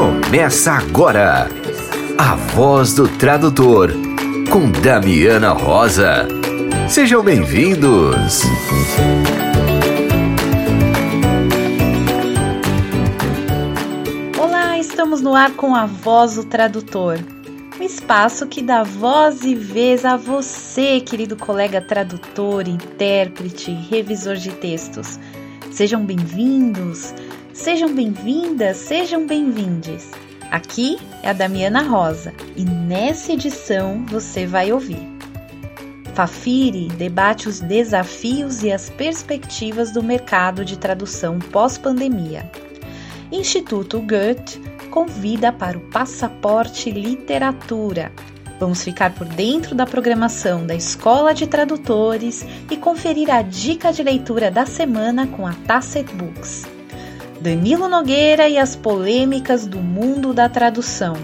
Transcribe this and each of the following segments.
Começa agora a voz do tradutor com Damiana Rosa. Sejam bem-vindos. Olá, estamos no ar com a voz do tradutor. Um espaço que dá voz e vez a você, querido colega tradutor, intérprete, revisor de textos. Sejam bem-vindos, sejam bem-vindas, sejam bem-vindes. Aqui é a Damiana Rosa e nessa edição você vai ouvir. Fafiri debate os desafios e as perspectivas do mercado de tradução pós-pandemia. Instituto Goethe convida para o Passaporte Literatura. Vamos ficar por dentro da programação da Escola de Tradutores e conferir a dica de leitura da semana com a Tacet Books. Danilo Nogueira e as polêmicas do mundo da tradução.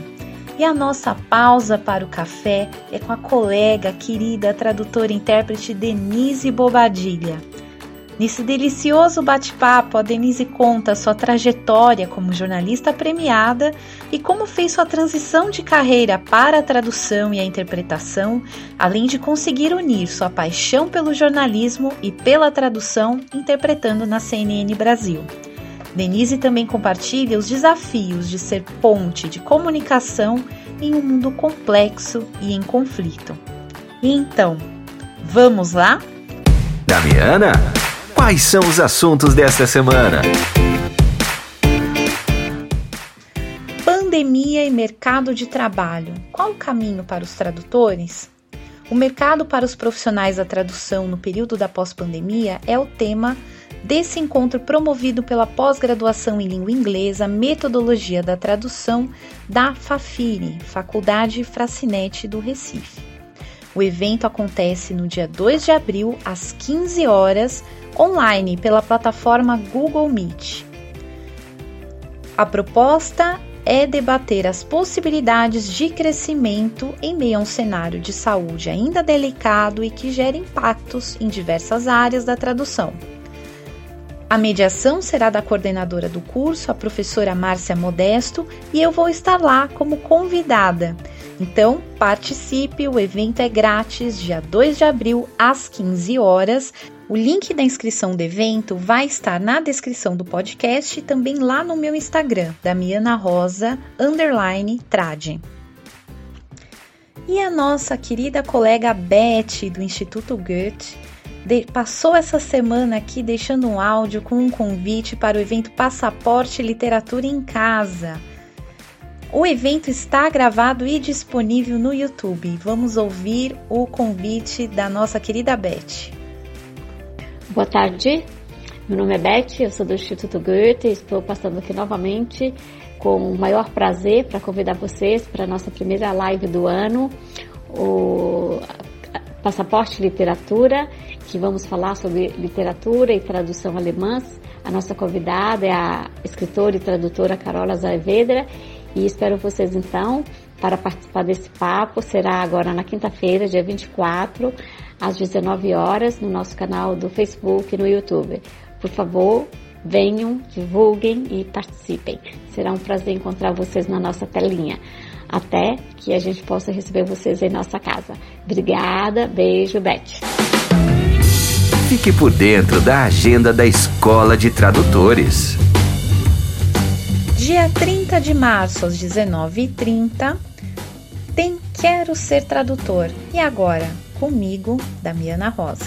E a nossa pausa para o café é com a colega, querida tradutora e intérprete Denise Bobadilha. Nesse delicioso bate-papo, a Denise conta sua trajetória como jornalista premiada e como fez sua transição de carreira para a tradução e a interpretação, além de conseguir unir sua paixão pelo jornalismo e pela tradução interpretando na CNN Brasil. Denise também compartilha os desafios de ser ponte de comunicação em um mundo complexo e em conflito. E então, vamos lá? Damiana, quais são os assuntos desta semana? Pandemia e mercado de trabalho. Qual o caminho para os tradutores? O mercado para os profissionais da tradução no período da pós-pandemia é o tema desse encontro promovido pela pós-graduação em língua inglesa Metodologia da Tradução da Fafiri, Faculdade Fracinete do Recife. O evento acontece no dia 2 de abril, às 15 horas, online pela plataforma Google Meet. A proposta é debater as possibilidades de crescimento em meio a um cenário de saúde ainda delicado e que gera impactos em diversas áreas da tradução. A mediação será da coordenadora do curso, a professora Márcia Modesto, e eu vou estar lá como convidada. Então, participe, o evento é grátis, dia 2 de abril, às 15 horas. O link da inscrição do evento vai estar na descrição do podcast e também lá no meu Instagram, Damiana Rosa, underline, trade. E a nossa querida colega Beth, do Instituto Goethe, passou essa semana aqui deixando um áudio com um convite para o evento Passaporte Literatura em Casa. O evento está gravado e disponível no YouTube. Vamos ouvir o convite da nossa querida Beth. Boa tarde, meu nome é Beth, eu sou do Instituto Goethe, estou passando aqui novamente com o maior prazer para convidar vocês para a nossa primeira live do ano, o Passaporte Literatura, que vamos falar sobre literatura e tradução alemãs. A nossa convidada é a escritora e tradutora Carola Azevedra e espero vocês então para participar desse papo. Será agora na quinta-feira, dia 24, às 19 horas, no nosso canal do Facebook e no YouTube. Por favor, venham, divulguem e participem. Será um prazer encontrar vocês na nossa telinha até que a gente possa receber vocês em nossa casa. Obrigada, beijo, Beth. Fique por dentro da agenda da Escola de Tradutores. Dia 30 de março, às 19h30, tem Quero Ser Tradutor. E agora, comigo, Damiana Rosa.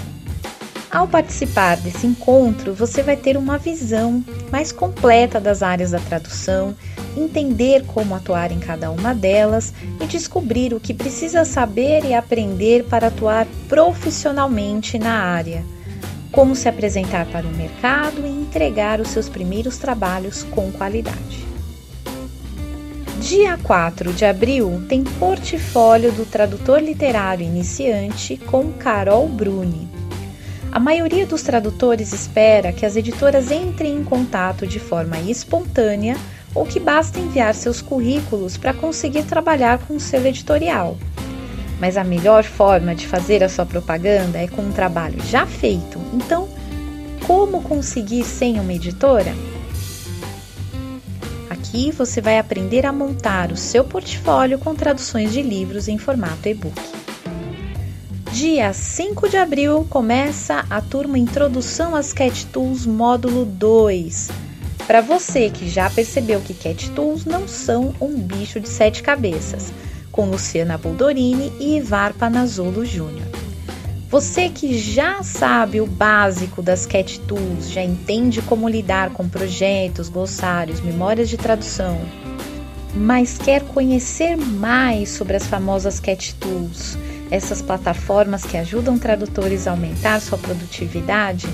Ao participar desse encontro, você vai ter uma visão mais completa das áreas da tradução entender como atuar em cada uma delas e descobrir o que precisa saber e aprender para atuar profissionalmente na área, como se apresentar para o mercado e entregar os seus primeiros trabalhos com qualidade. Dia 4 de abril tem portfólio do tradutor literário iniciante com Carol Bruni. A maioria dos tradutores espera que as editoras entrem em contato de forma espontânea ou que basta enviar seus currículos para conseguir trabalhar com o selo editorial. Mas a melhor forma de fazer a sua propaganda é com um trabalho já feito. Então, como conseguir sem uma editora? Aqui você vai aprender a montar o seu portfólio com traduções de livros em formato e-book. Dia 5 de abril começa a turma Introdução às Cat Tools módulo 2. Para você que já percebeu que Cat Tools não são um bicho de sete cabeças, com Luciana Boldorini e Ivar Panazzolo Jr. Você que já sabe o básico das Cat Tools, já entende como lidar com projetos, glossários, memórias de tradução, mas quer conhecer mais sobre as famosas Cat Tools, essas plataformas que ajudam tradutores a aumentar sua produtividade,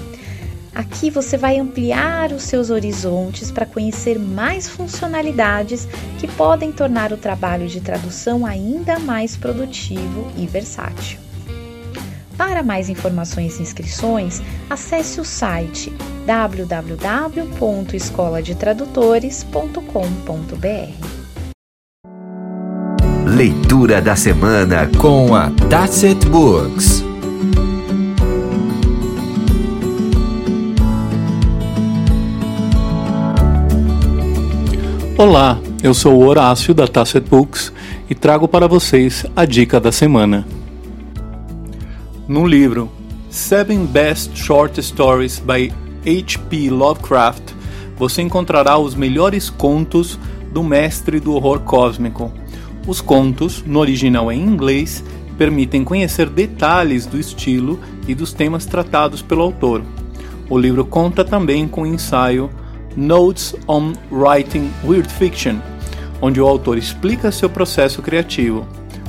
aqui você vai ampliar os seus horizontes para conhecer mais funcionalidades que podem tornar o trabalho de tradução ainda mais produtivo e versátil. Para mais informações e inscrições, acesse o site www.escoladetradutores.com.br. Leitura da semana com a Tacit Books. Olá, eu sou o Horácio da Tacit Books e trago para vocês a dica da semana. No livro Seven Best Short Stories by H.P. Lovecraft, você encontrará os melhores contos do mestre do horror cósmico. Os contos, no original em inglês, permitem conhecer detalhes do estilo e dos temas tratados pelo autor. O livro conta também com o ensaio Notes on Writing Weird Fiction, onde o autor explica seu processo criativo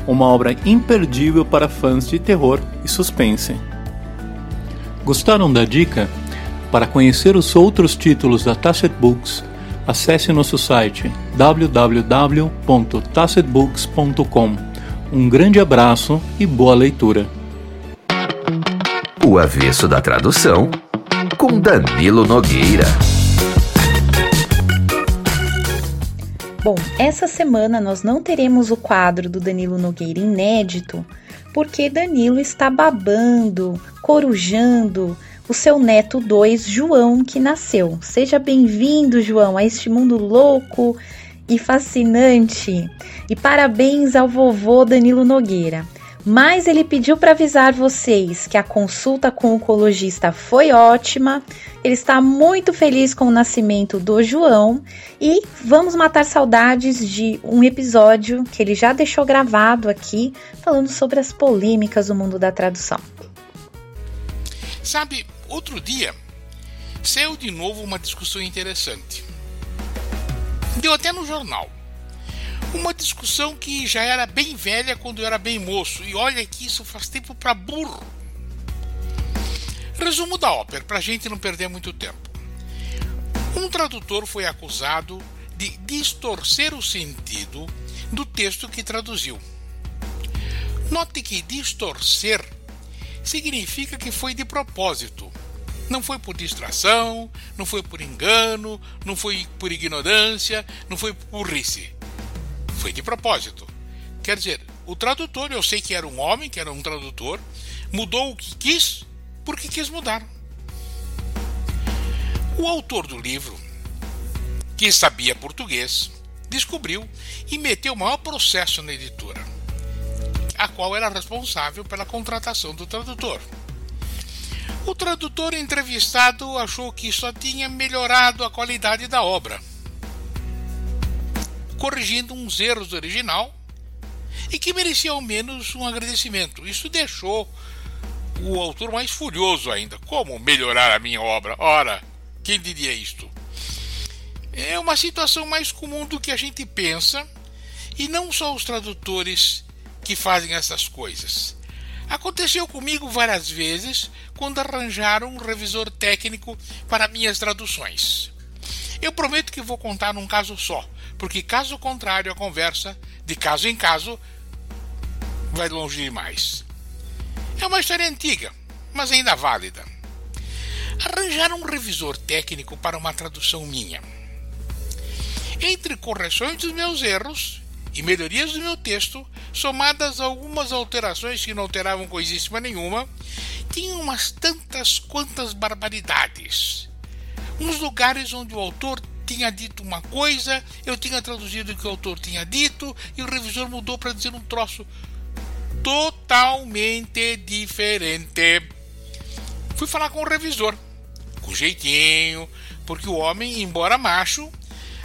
uma obra imperdível para fãs de terror e suspense. Gostaram da dica? Para conhecer os outros títulos da Tacit Books, acesse nosso site www.tacitbooks.com. Um grande abraço e boa leitura. O avesso da tradução com Danilo Nogueira. Bom, essa semana nós não teremos o quadro do Danilo Nogueira inédito, porque Danilo está babando, corujando o seu neto 2, João, que nasceu. Seja bem-vindo, João, a este mundo louco e fascinante. E parabéns ao vovô Danilo Nogueira. Mas ele pediu para avisar vocês que a consulta com o oncologista foi ótima. Ele está muito feliz com o nascimento do João e vamos matar saudades de um episódio que ele já deixou gravado aqui, falando sobre as polêmicas do mundo da tradução. Sabe, outro dia saiu de novo uma discussão interessante. Deu até no jornal. Uma discussão que já era bem velha quando eu era bem moço, e olha que isso faz tempo para burro. Resumo da ópera, para a gente não perder muito tempo. Um tradutor foi acusado de distorcer o sentido do texto que traduziu. Note que distorcer significa que foi de propósito. Não foi por distração, não foi por engano, não foi por ignorância, não foi por burrice foi de propósito. Quer dizer, o tradutor, eu sei que era um homem, que era um tradutor, mudou o que quis porque quis mudar. O autor do livro, que sabia português, descobriu e meteu o maior processo na editora, a qual era responsável pela contratação do tradutor. O tradutor entrevistado achou que só tinha melhorado a qualidade da obra corrigindo uns erros do original e que merecia ao menos um agradecimento. Isso deixou o autor mais furioso ainda. Como melhorar a minha obra? Ora, quem diria isto? É uma situação mais comum do que a gente pensa, e não só os tradutores que fazem essas coisas. Aconteceu comigo várias vezes quando arranjaram um revisor técnico para minhas traduções. Eu prometo que vou contar num caso só, porque caso contrário a conversa, de caso em caso, vai longe demais. É uma história antiga, mas ainda válida. Arranjar um revisor técnico para uma tradução minha. Entre correções dos meus erros e melhorias do meu texto, somadas a algumas alterações que não alteravam coisíssima nenhuma, tinha umas tantas quantas barbaridades. Uns lugares onde o autor tinha dito uma coisa, eu tinha traduzido o que o autor tinha dito, e o revisor mudou para dizer um troço totalmente diferente. Fui falar com o revisor, com jeitinho, porque o homem, embora macho,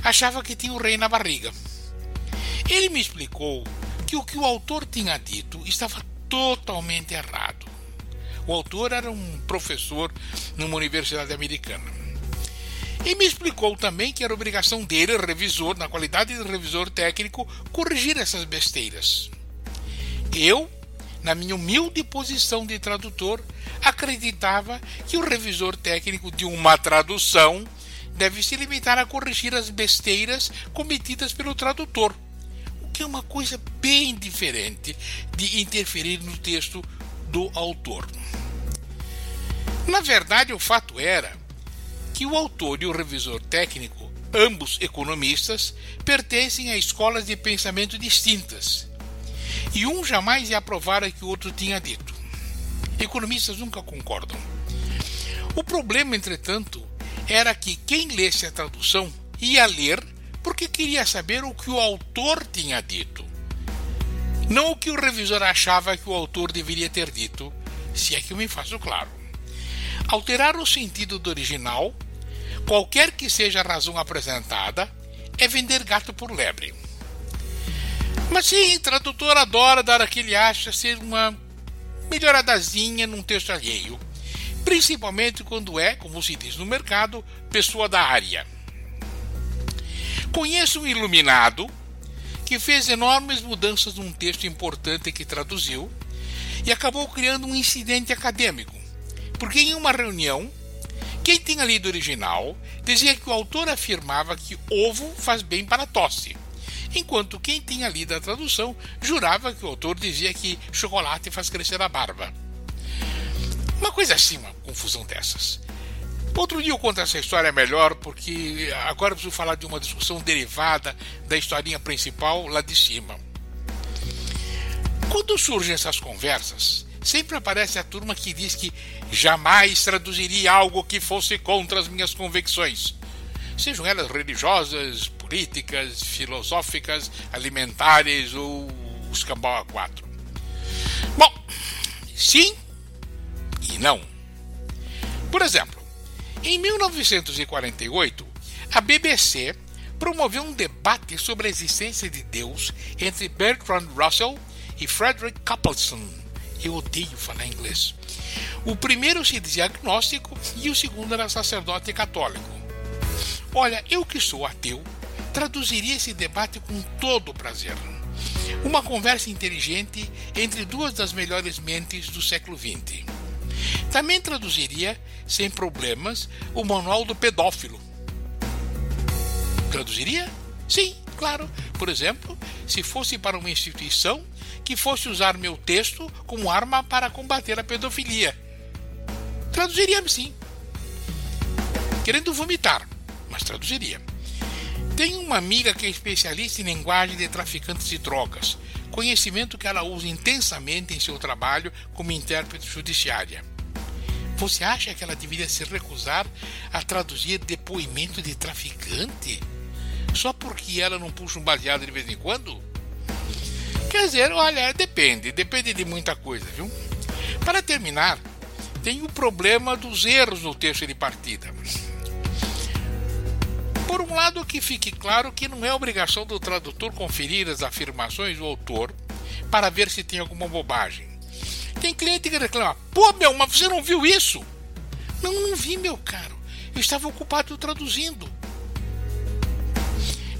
achava que tinha o rei na barriga. Ele me explicou que o que o autor tinha dito estava totalmente errado. O autor era um professor numa universidade americana. E me explicou também que era obrigação dele, revisor, na qualidade de revisor técnico, corrigir essas besteiras. Eu, na minha humilde posição de tradutor, acreditava que o revisor técnico de uma tradução deve se limitar a corrigir as besteiras cometidas pelo tradutor, que é uma coisa bem diferente de interferir no texto do autor. Na verdade, o fato era que o autor e o revisor técnico, ambos economistas, pertencem a escolas de pensamento distintas. E um jamais ia aprovar o que o outro tinha dito. Economistas nunca concordam. O problema, entretanto, era que quem lesse a tradução ia ler porque queria saber o que o autor tinha dito, não o que o revisor achava que o autor deveria ter dito, se é que eu me faço claro. Alterar o sentido do original, qualquer que seja a razão apresentada, é vender gato por lebre. Mas sim, tradutor adora dar aquele acha ser uma melhoradazinha num texto alheio principalmente quando é, como se diz no mercado, pessoa da área. Conheço um iluminado que fez enormes mudanças num texto importante que traduziu e acabou criando um incidente acadêmico, porque em uma reunião, quem tinha lido o original dizia que o autor afirmava que ovo faz bem para a tosse, enquanto quem tinha lido a tradução jurava que o autor dizia que chocolate faz crescer a barba. Uma coisa assim, uma confusão dessas. Outro dia eu conto essa história melhor, porque agora eu preciso falar de uma discussão derivada da historinha principal lá de cima. Quando surgem essas conversas, sempre aparece a turma que diz que jamais traduziria algo que fosse contra as minhas convicções, sejam elas religiosas, políticas, filosóficas, alimentares ou os cambau a quatro. Bom, sim, e não. Por exemplo, em 1948, a BBC promoveu um debate sobre a existência de Deus entre Bertrand Russell e Frederick Coupleson. Eu odeio falar inglês. O primeiro se dizia agnóstico e o segundo era sacerdote católico. Olha, eu que sou ateu, traduziria esse debate com todo prazer. Uma conversa inteligente entre duas das melhores mentes do século XX. Também traduziria, sem problemas, o Manual do Pedófilo. Traduziria? Sim, claro. Por exemplo, se fosse para uma instituição que fosse usar meu texto como arma para combater a pedofilia. Traduziria sim. Querendo vomitar, mas traduziria. Tenho uma amiga que é especialista em linguagem de traficantes de drogas, conhecimento que ela usa intensamente em seu trabalho como intérprete judiciária. Você acha que ela deveria se recusar a traduzir depoimento de traficante? Só porque ela não puxa um baseado de vez em quando? Quer dizer, olha, depende, depende de muita coisa, viu? Para terminar, tem o problema dos erros no texto de partida. Por um lado, que fique claro que não é obrigação do tradutor conferir as afirmações do autor para ver se tem alguma bobagem. Tem cliente que reclama: pô, meu, mas você não viu isso? Não, não vi, meu caro. Eu estava ocupado traduzindo.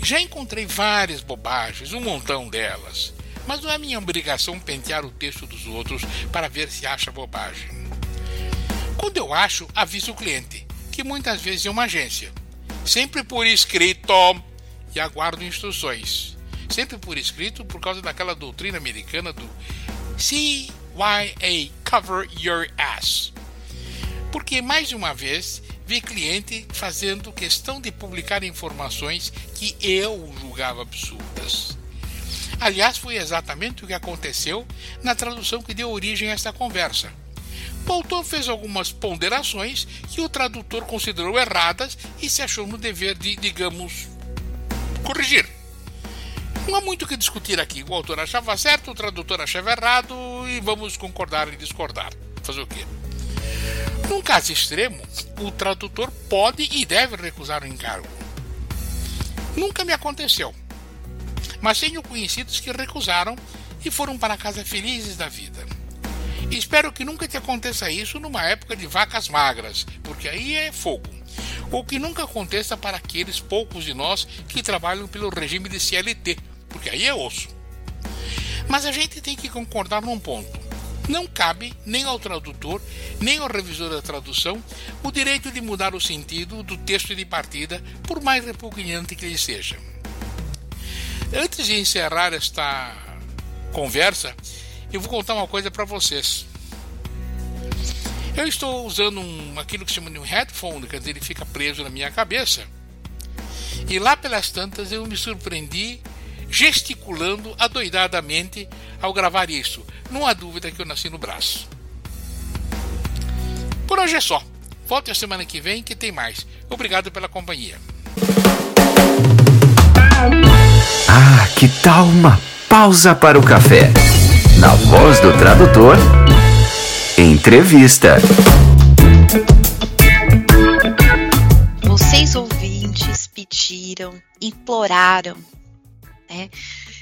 Já encontrei várias bobagens, um montão delas. Mas não é minha obrigação pentear o texto dos outros para ver se acha bobagem. Quando eu acho, aviso o cliente, que muitas vezes é uma agência. Sempre por escrito e aguardo instruções. Sempre por escrito por causa daquela doutrina americana do se YA Cover Your Ass. Porque mais uma vez vi cliente fazendo questão de publicar informações que eu julgava absurdas. Aliás, foi exatamente o que aconteceu na tradução que deu origem a esta conversa. O autor fez algumas ponderações que o tradutor considerou erradas e se achou no dever de, digamos, corrigir. Não há muito o que discutir aqui. O autor achava certo, o tradutor achava errado e vamos concordar e discordar. Fazer o quê? Num caso extremo, o tradutor pode e deve recusar o encargo. Nunca me aconteceu, mas tenho conhecidos que recusaram e foram para casa felizes da vida. Espero que nunca te aconteça isso numa época de vacas magras, porque aí é fogo. Ou que nunca aconteça para aqueles poucos de nós que trabalham pelo regime de CLT, porque aí é osso. Mas a gente tem que concordar num ponto. Não cabe nem ao tradutor, nem ao revisor da tradução o direito de mudar o sentido do texto de partida, por mais repugnante que ele seja. Antes de encerrar esta conversa, eu vou contar uma coisa para vocês. Eu estou usando um, aquilo que se chama de um headphone, quer dizer, ele fica preso na minha cabeça. E lá pelas tantas eu me surpreendi gesticulando adoidadamente ao gravar isso. Não há dúvida que eu nasci no braço. Por hoje é só. Volte a semana que vem que tem mais. Obrigado pela companhia. Ah, que tal uma pausa para o café? Na voz do tradutor, entrevista. Vocês ouvintes pediram, imploraram, né?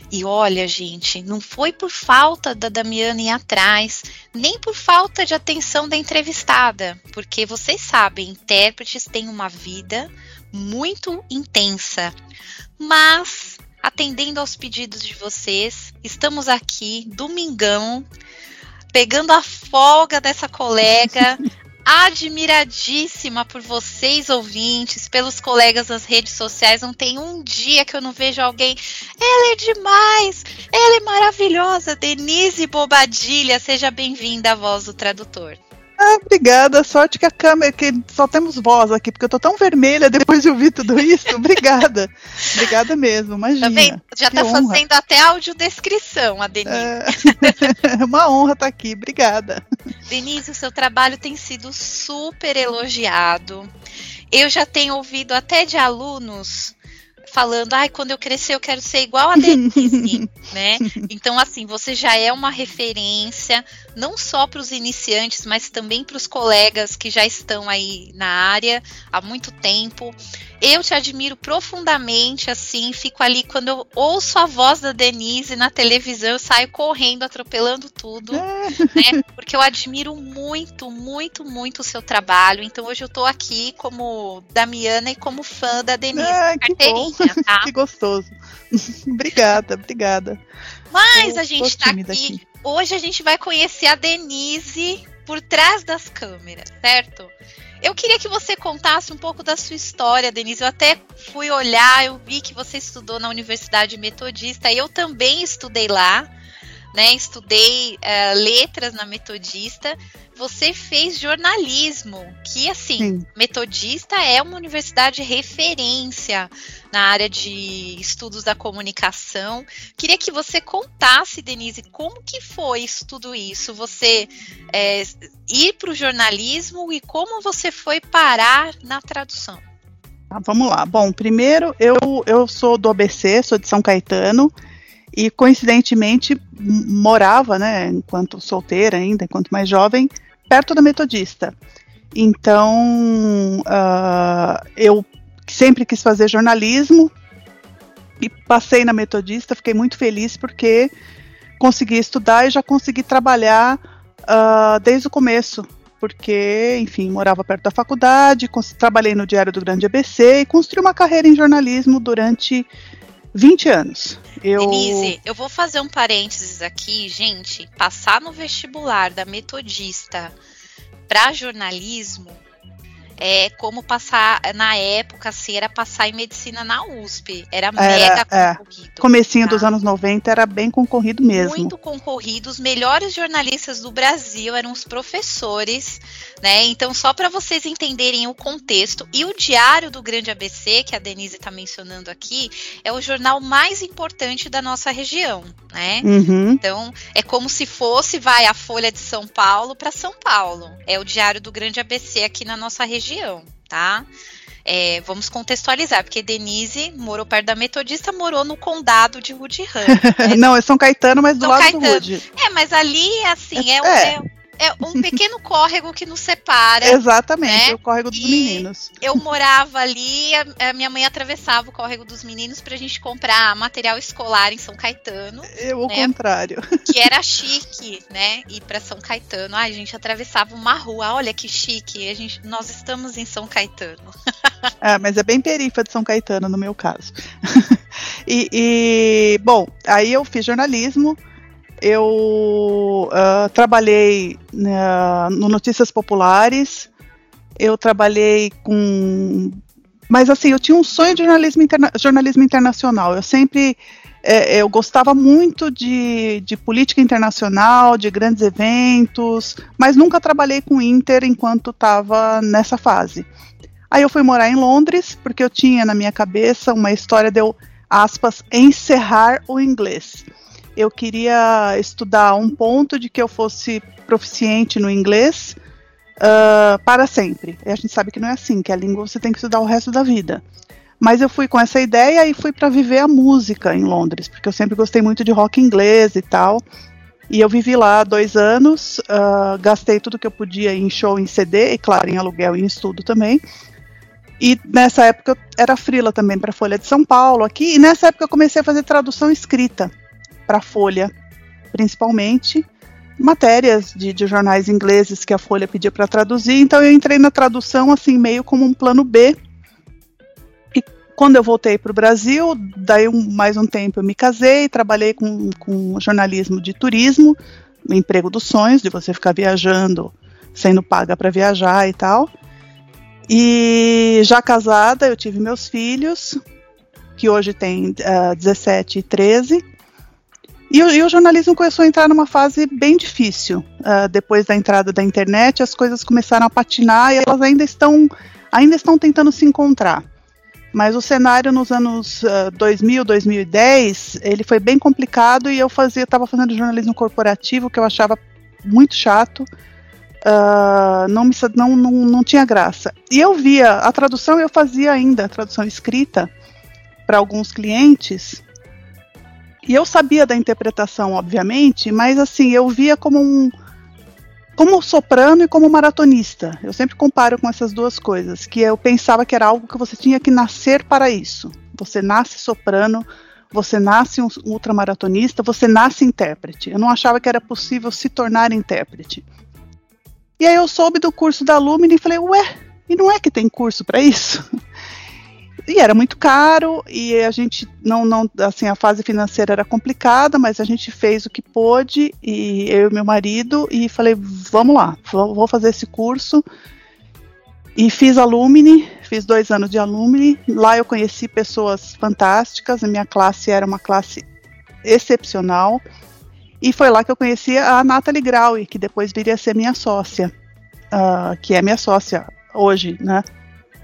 E olha, gente, não foi por falta da Damiana ir atrás, nem por falta de atenção da entrevistada, porque vocês sabem, intérpretes têm uma vida muito intensa. Mas, atendendo aos pedidos de vocês, estamos aqui, domingão, pegando a folga dessa colega, admiradíssima por vocês ouvintes, pelos colegas nas redes sociais. Não tem um dia que eu não vejo alguém. Ela é demais, ela é maravilhosa. Denise Bobadilha, seja bem-vinda à voz do tradutor. Ah, obrigada. Sorte que a câmera, que só temos voz aqui, porque eu tô tão vermelha depois de ouvir tudo isso. Obrigada. obrigada mesmo, imagina. Também já tá honra. fazendo até audiodescrição, a Denise. É uma honra estar aqui. Obrigada. Denise, o seu trabalho tem sido super elogiado. Eu já tenho ouvido até de alunos falando, ai, quando eu crescer eu quero ser igual a Denise, né? Então, assim, você já é uma referência, não só para os iniciantes, mas também para os colegas que já estão aí na área há muito tempo. Eu te admiro profundamente, assim, fico ali quando eu ouço a voz da Denise na televisão, eu saio correndo, atropelando tudo, né? Porque eu admiro muito, muito, muito o seu trabalho. Então hoje eu tô aqui como Damiana e como fã da Denise Ah, que bom. carteirinha, tá? Que gostoso. obrigada, obrigada. Mas Eu a gente tá aqui. aqui. Hoje a gente vai conhecer a Denise por trás das câmeras, certo? Eu queria que você contasse um pouco da sua história, Denise. Eu até fui olhar, eu vi que você estudou na Universidade Metodista, eu também estudei lá, né? Estudei eh, letras na Metodista. Você fez jornalismo, que assim, Sim. Metodista é uma universidade referência na área de estudos da comunicação. Queria que você contasse, Denise, como que foi isso, tudo isso? Você é, ir para o jornalismo e como você foi parar na tradução? Tá, vamos lá. Bom, primeiro, eu, eu sou do ABC, sou de São Caetano, e coincidentemente morava, né, enquanto solteira ainda, enquanto mais jovem, perto da Metodista. Então, ah, eu sempre quis fazer jornalismo e passei na Metodista, fiquei muito feliz porque consegui estudar e já consegui trabalhar ah, desde o começo porque, enfim, morava perto da faculdade, trabalhei no Diário do Grande ABC e construí uma carreira em jornalismo durante 20 anos. Eu, Denise, eu vou fazer um parênteses aqui, gente. Passar no vestibular da Metodista para jornalismo é como passar, na época, assim, era passar em medicina na USP. Era, era mega é. concorrido. Comecinho tá? dos anos 90 era bem concorrido mesmo. Muito concorrido. Os melhores jornalistas do Brasil eram os professores, né? Então, só para vocês entenderem o contexto. E o Diário do Grande ABC, que a Denise está mencionando aqui, é o jornal mais importante da nossa região, né? Uhum. Então, é como se fosse, vai, a Folha de São Paulo para São Paulo. É o Diário do Grande ABC aqui na nossa região, tá? É, vamos contextualizar, porque Denise morou perto da Metodista, morou no condado de Woodham. Né? Não, é São Caetano, mas do São lado Caetano. do Wood. É, mas ali, assim, é, é, é é um pequeno córrego que nos separa. Exatamente, né? o córrego dos e meninos. Eu morava ali, a, a, minha mãe atravessava o córrego dos meninos pra gente comprar material escolar em São Caetano. Eu, né? contrário. Que era chique, né? Ir pra São Caetano. Ai, a gente atravessava uma rua, olha que chique. A gente, nós estamos em São Caetano. É, mas é bem perifa de São Caetano, no meu caso. e, e, bom, aí eu fiz jornalismo eu uh, trabalhei uh, no Notícias Populares, eu trabalhei com. Mas assim, eu tinha um sonho de jornalismo, interna... jornalismo internacional. Eu sempre. É, eu gostava muito de, de política internacional, de grandes eventos, mas nunca trabalhei com Inter enquanto estava nessa fase. Aí eu fui morar em Londres, porque eu tinha na minha cabeça uma história de eu, aspas, encerrar o inglês eu queria estudar um ponto de que eu fosse proficiente no inglês uh, para sempre. E a gente sabe que não é assim, que a língua você tem que estudar o resto da vida. Mas eu fui com essa ideia e fui para viver a música em Londres, porque eu sempre gostei muito de rock inglês e tal. E eu vivi lá dois anos, uh, gastei tudo que eu podia em show, em CD, e claro, em aluguel e em estudo também. E nessa época eu era frila também para a Folha de São Paulo aqui, e nessa época eu comecei a fazer tradução escrita para a Folha, principalmente matérias de, de, jornais ingleses que a Folha pedia para traduzir. Então eu entrei na tradução assim meio como um plano B. E quando eu voltei para o Brasil, daí um, mais um tempo eu me casei, trabalhei com, com jornalismo de turismo, emprego dos sonhos, de você ficar viajando, sendo paga para viajar e tal. E já casada, eu tive meus filhos, que hoje têm uh, 17 e 13. E, e, o jornalismo começou a entrar numa fase bem difícil. Uh, depois da entrada da internet, as coisas começaram a patinar e elas ainda estão, ainda estão tentando se encontrar. Mas o cenário nos anos uh, 2000, 2010, ele foi bem complicado e eu fazia, estava fazendo jornalismo corporativo que eu achava muito chato. Uh, não, me, não, não, não tinha graça. E eu via a tradução, eu fazia ainda a tradução escrita para alguns clientes e eu sabia da interpretação, obviamente, mas assim, eu via como um como soprano e como maratonista. Eu sempre comparo com essas duas coisas, que eu pensava que era algo que você tinha que nascer para isso. Você nasce soprano, você nasce um ultramaratonista, você nasce intérprete. Eu não achava que era possível se tornar intérprete. E aí eu soube do curso da Lumine e falei, ué, e não é que tem curso para isso? E era muito caro e a gente não, não, assim, a fase financeira era complicada, mas a gente fez o que pôde e eu e meu marido e falei, vamos lá, vou fazer esse curso. E fiz Alumni, fiz dois anos de Alumni. Lá eu conheci pessoas fantásticas, a minha classe era uma classe excepcional. E foi lá que eu conheci a Nathalie Graue, que depois viria a ser minha sócia, uh, que é minha sócia hoje, né?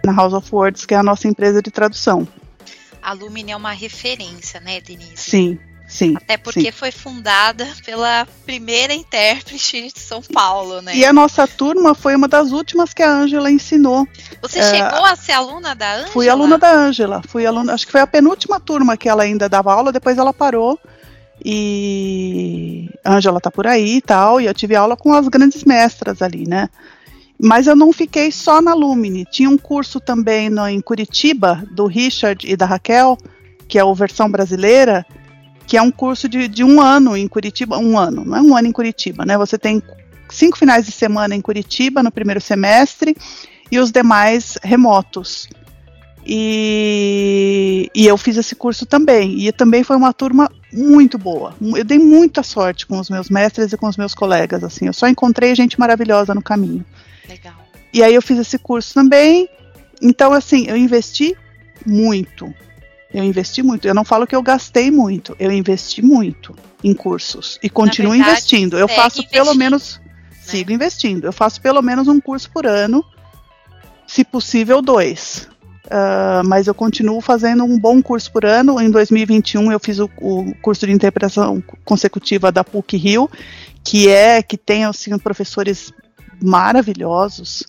Na House of Words, que é a nossa empresa de tradução. A Lumine é uma referência, né, Denise? Sim, sim. Até porque sim. foi fundada pela primeira intérprete de São Paulo, né? E a nossa turma foi uma das últimas que a Ângela ensinou. Você é, chegou a ser aluna da Ângela? Fui aluna da Ângela. Fui aluna, acho que foi a penúltima turma que ela ainda dava aula, depois ela parou. E Ângela tá por aí e tal, e eu tive aula com as grandes mestras ali, né? Mas eu não fiquei só na Lumine. Tinha um curso também no, em Curitiba, do Richard e da Raquel, que é a versão brasileira, que é um curso de, de um ano em Curitiba. Um ano, não é um ano em Curitiba, né? Você tem cinco finais de semana em Curitiba no primeiro semestre e os demais remotos. E, e, eu fiz esse curso também. E também foi uma turma muito boa. Eu dei muita sorte com os meus mestres e com os meus colegas. Assim, eu só encontrei gente maravilhosa no caminho. Legal. E aí eu fiz esse curso também. Então, assim, eu investi muito. Eu investi muito. Eu não falo que eu gastei muito, eu investi muito em cursos e continuo verdade, investindo. Eu faço pelo menos né? sigo investindo. Eu faço pelo menos um curso por ano, se possível dois. Uh, mas eu continuo fazendo um bom curso por ano. Em 2021 eu fiz o, o, curso de interpretação consecutiva da PUC Rio, que é que tem assim professores maravilhosos.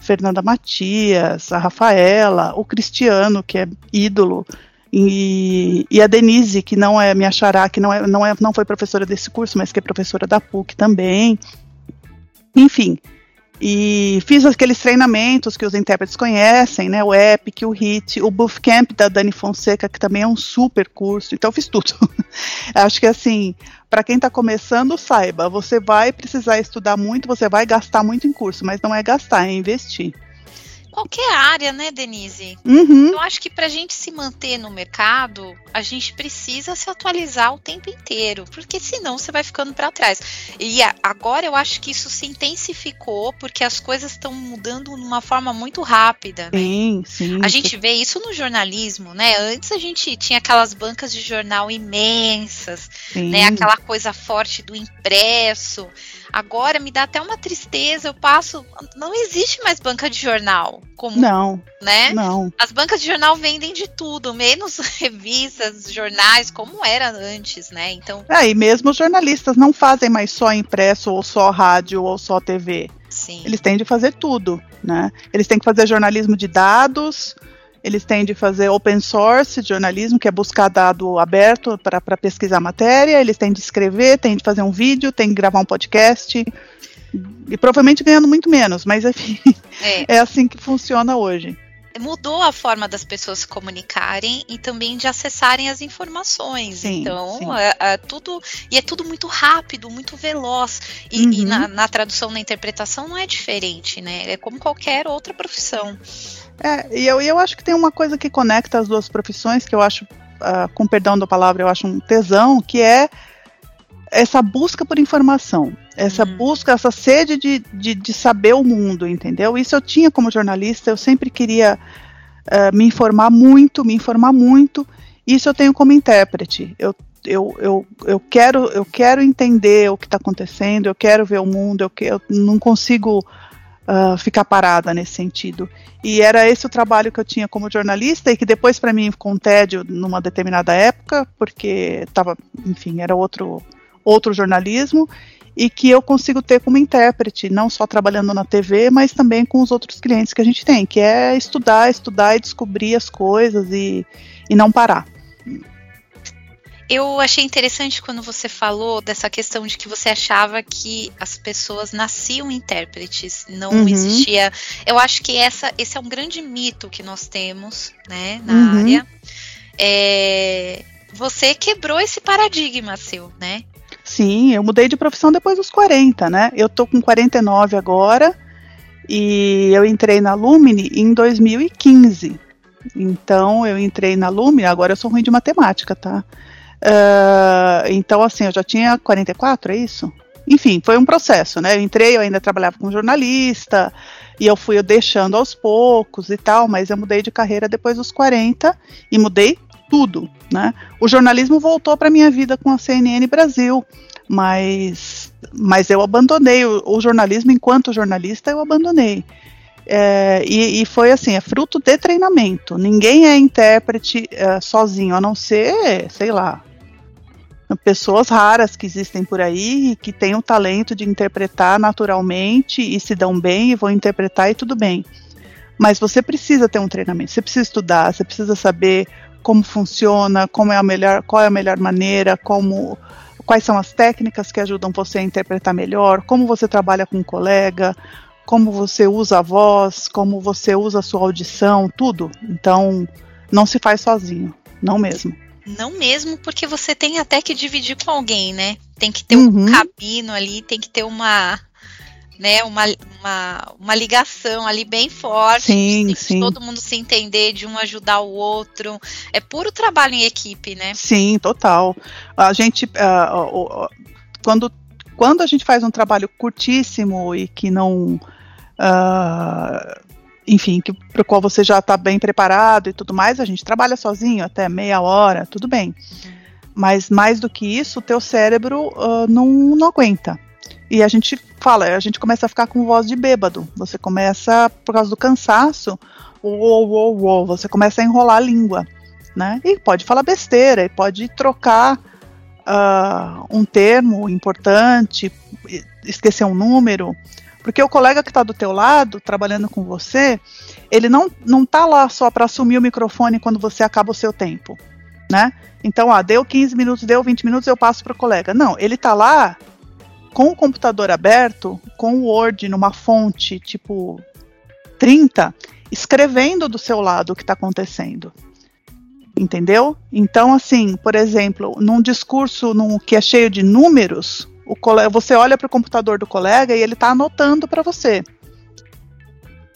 Fernanda Matias, a Rafaela, o Cristiano, que é ídolo, e, e, a Denise, que não é minha xará, que não, é, não, é, não foi professora desse curso, mas que é professora da PUC também. Enfim, e fiz aqueles treinamentos que os intérpretes conhecem, né? O EPIC, o HIT, o Bootcamp da Dani Fonseca, que também é um super curso. Então, fiz tudo. Acho que assim, para quem está começando, saiba, você vai precisar estudar muito, você vai gastar muito em curso, mas não é gastar, é investir qualquer área, né, Denise? Uhum. Eu acho que para a gente se manter no mercado, a gente precisa se atualizar o tempo inteiro, porque senão você vai ficando para trás. E agora eu acho que isso se intensificou porque as coisas estão mudando de uma forma muito rápida. Né? Sim, sim. A gente vê isso no jornalismo, né? Antes a gente tinha aquelas bancas de jornal imensas, sim. né? Aquela coisa forte do impresso. Agora me dá até uma tristeza. Eu passo, não existe mais banca de jornal como não, né? Não. As bancas de jornal vendem de tudo, menos revistas, jornais, como era antes, né? Então. É, e mesmo os jornalistas não fazem mais só impresso ou só rádio ou só TV. Sim. Eles têm de fazer tudo, né? Eles têm que fazer jornalismo de dados, eles têm de fazer open source jornalismo, que é buscar dado aberto para pesquisar matéria, eles têm de escrever, têm de fazer um vídeo, têm de gravar um podcast, e provavelmente ganhando muito menos, mas enfim, é. é assim que funciona hoje mudou a forma das pessoas se comunicarem e também de acessarem as informações. Sim, então, sim. É, é, tudo e é tudo muito rápido, muito veloz. E, uhum. e na, na, tradução, na interpretação não é diferente, né? É como qualquer outra profissão. É, e eu, eu acho que tem uma coisa que conecta as duas profissões que eu acho, uh, com perdão da palavra, eu acho um tesão, que é essa busca por informação, essa uhum. busca, essa sede de, de, de, saber o mundo, entendeu? Isso eu tinha como jornalista, eu sempre queria uh, me informar muito, me informar muito. Isso eu tenho como intérprete. Eu, eu, eu, eu, quero, eu quero entender o que está acontecendo, eu quero ver o mundo, eu, eu não consigo uh, ficar parada nesse sentido. E era esse o trabalho que eu tinha como jornalista e que depois para mim ficou um tédio numa determinada época, porque estava, enfim, era outro outro jornalismo e que eu consigo ter como intérprete, não só trabalhando na TV, mas também com os outros clientes que a gente tem, que é estudar, estudar e descobrir as coisas e, e não parar. Eu achei interessante quando você falou dessa questão de que você achava que as pessoas nasciam intérpretes, não uhum. existia. Eu acho que essa, esse é um grande mito que nós temos, né, na uhum. área. É, você quebrou esse paradigma seu, né? Sim, eu mudei de profissão depois dos 40, né? Eu tô com 49 agora e eu entrei na Lumine em 2015. Então eu entrei na Lumine, agora eu sou ruim de matemática, tá? Uh, então, assim, eu já tinha 44, é isso? Enfim, foi um processo, né? Eu entrei, eu ainda trabalhava como jornalista, e eu fui deixando aos poucos e tal, mas eu mudei de carreira depois dos 40 e mudei tudo, né? O jornalismo voltou para minha vida com a CNN Brasil, mas, mas eu abandonei o, o jornalismo enquanto jornalista, eu abandonei. É, e, e, foi assim, é fruto de treinamento. Ninguém é intérprete é, sozinho, a não ser, sei lá, pessoas raras que existem por aí que têm o talento de interpretar naturalmente e se dão bem e vão interpretar e tudo bem. Mas você precisa ter um treinamento, você precisa estudar, você precisa saber como funciona, como é a melhor, qual é a melhor maneira, como quais são as técnicas que ajudam você a interpretar melhor, como você trabalha com um colega, como você usa a voz, como você usa a sua audição, tudo. Então, não se faz sozinho, não mesmo. Não mesmo, porque você tem até que dividir com alguém, né? Tem que ter uhum. um cabino ali, tem que ter uma né, uma, uma, uma ligação ali bem forte, sim, de, sim. todo mundo se entender, de um ajudar o outro. É puro trabalho em equipe, né? Sim, total. A gente, uh, uh, uh, quando, quando a gente faz um trabalho curtíssimo e que não enfim, para o qual você já está bem preparado e tudo mais, a gente trabalha sozinho até meia hora, tudo bem. Mas mais do que isso, o teu cérebro uh, não, não aguenta. E a gente fala, a gente começa a ficar com voz de bêbado. Você começa, por causa do cansaço, uou, uou, uou, você começa a enrolar a língua. Né? E pode falar besteira, e pode trocar uh, um termo importante, esquecer um número. Porque o colega que está do teu lado, trabalhando com você, ele não não está lá só para assumir o microfone quando você acaba o seu tempo, né? Então, ah, deu 15 minutos, deu 20 minutos, eu passo para o colega. Não, ele está lá com o computador aberto, com o Word numa fonte tipo 30, escrevendo do seu lado o que está acontecendo. Entendeu? Então, assim, por exemplo, num discurso num, que é cheio de números, o colega, você olha para o computador do colega e ele está anotando para você.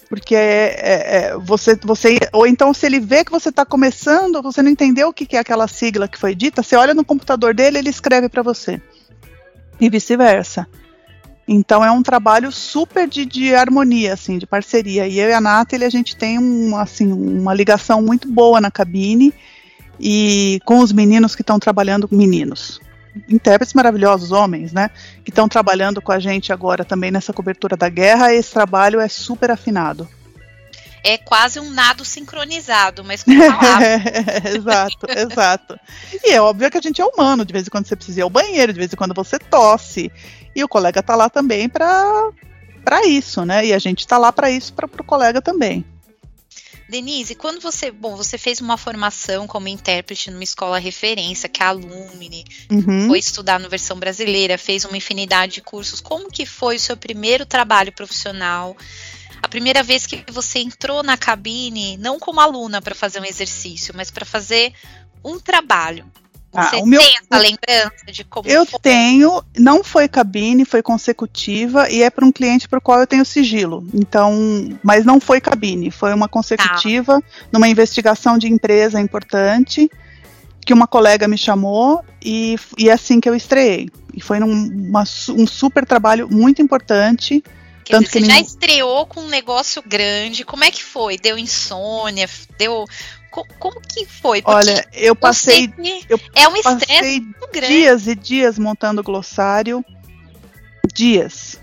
Porque é, é, é, você, você. Ou então, se ele vê que você está começando, você não entendeu o que, que é aquela sigla que foi dita, você olha no computador dele ele escreve para você. E vice-versa. Então é um trabalho super de, de, harmonia, assim, de parceria. E eu e a Nathalie, a gente tem um, assim, uma ligação muito boa na cabine e com os meninos que estão trabalhando, meninos, intérpretes maravilhosos, homens, né, que estão trabalhando com a gente agora também nessa cobertura da guerra, esse trabalho é super afinado. É quase um nado sincronizado, mas com exato, exato. E é óbvio que a gente é humano, de vez em quando você precisa ir ao banheiro, de vez em quando você tosse, e o colega está lá também para para isso, né? E a gente está lá para isso para o colega também. Denise, quando você, bom, você fez uma formação como intérprete numa escola referência, que é a Alumni, uhum. foi estudar no versão brasileira, fez uma infinidade de cursos. Como que foi o seu primeiro trabalho profissional? A primeira vez que você entrou na cabine, não como aluna para fazer um exercício, mas para fazer um trabalho. Ah, Você ah, meu, tem essa lembrança de como Eu foi? tenho, não foi cabine, foi consecutiva e é para um cliente para o qual eu tenho sigilo. Então, mas não foi cabine, foi uma consecutiva tá. numa investigação de empresa importante que uma colega me chamou e, e é assim que eu estreiei. E foi num, uma, um super trabalho muito importante. Quer tanto dizer, que você me... já estreou com um negócio grande. Como é que foi? Deu insônia? Deu como que foi? Porque Olha, eu passei. Eu é um estresse muito grande. Dias e dias montando glossário. Dias.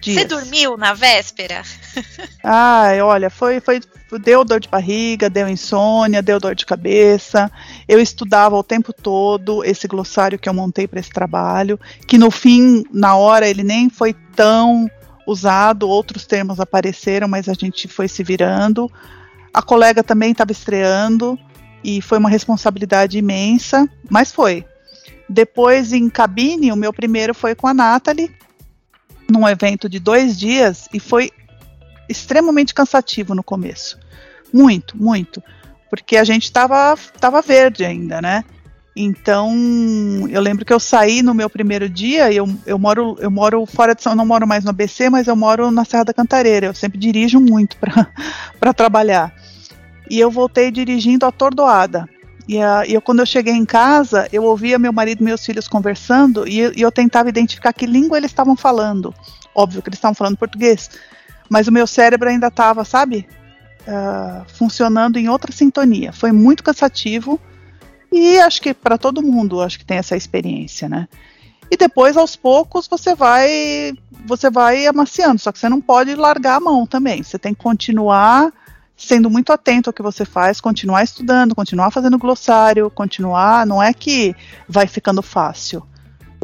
dias. Você dormiu na véspera? Ah, olha, foi, foi. Deu dor de barriga, deu insônia, deu dor de cabeça. Eu estudava o tempo todo esse glossário que eu montei para esse trabalho, que no fim, na hora, ele nem foi tão usado, outros termos apareceram, mas a gente foi se virando. A colega também estava estreando e foi uma responsabilidade imensa, mas foi. Depois, em cabine, o meu primeiro foi com a Nathalie, num evento de dois dias, e foi extremamente cansativo no começo. Muito, muito. Porque a gente estava tava verde ainda, né? Então, eu lembro que eu saí no meu primeiro dia, eu, eu moro eu moro fora de São, não moro mais no ABC, mas eu moro na Serra da Cantareira. Eu sempre dirijo muito para trabalhar e eu voltei dirigindo atordoada. E, a, eu, quando eu cheguei em casa, eu ouvia meu marido e meus filhos conversando e, e eu tentava identificar que língua eles estavam falando. Óbvio que eles estavam falando português, mas o meu cérebro ainda estava, sabe, uh, funcionando em outra sintonia. Foi muito cansativo e acho que para todo mundo acho que tem essa experiência, né? E depois, aos poucos, você vai você vai amaciando, só que você não pode largar a mão também. Você tem que continuar sendo muito atento ao que você faz, continuar estudando, continuar fazendo glossário, continuar, não é que vai ficando fácil.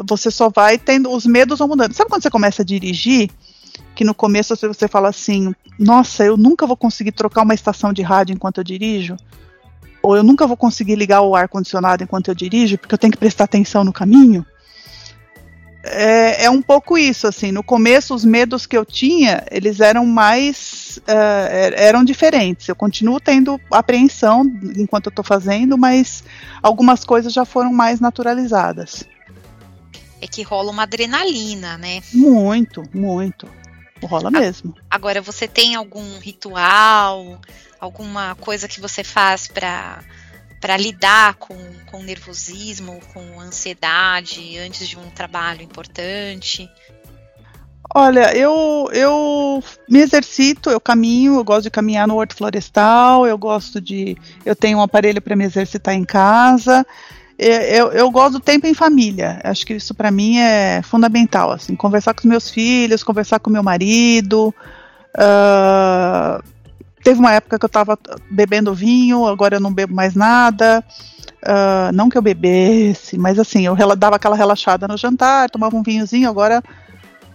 Você só vai tendo, os medos vão mudando. Sabe quando você começa a dirigir, que no começo você fala assim, nossa, eu nunca vou conseguir trocar uma estação de rádio enquanto eu dirijo? Ou eu nunca vou conseguir ligar o ar-condicionado enquanto eu dirijo, porque eu tenho que prestar atenção no caminho? É, é, um pouco isso, assim, no começo os medos que eu tinha, eles eram mais, uh, eram diferentes, eu continuo tendo apreensão enquanto eu estou fazendo, mas algumas coisas já foram mais naturalizadas. É que rola uma adrenalina, né? Muito, muito, rola mesmo. Agora, você tem algum ritual, alguma coisa que você faz para para lidar com, com nervosismo, com ansiedade antes de um trabalho importante? Olha, eu, eu me exercito, eu caminho, eu gosto de caminhar no horto florestal, eu gosto de. Eu tenho um aparelho para me exercitar em casa. Eu, eu, gosto do tempo em família. Acho que isso para mim é fundamental. Assim, conversar com os meus filhos, conversar com meu marido. Uh, teve uma época que eu estava bebendo vinho, agora eu não bebo mais nada. Uh, não que eu bebesse, mas assim, eu dava aquela relaxada no jantar, tomava um vinhozinho, agora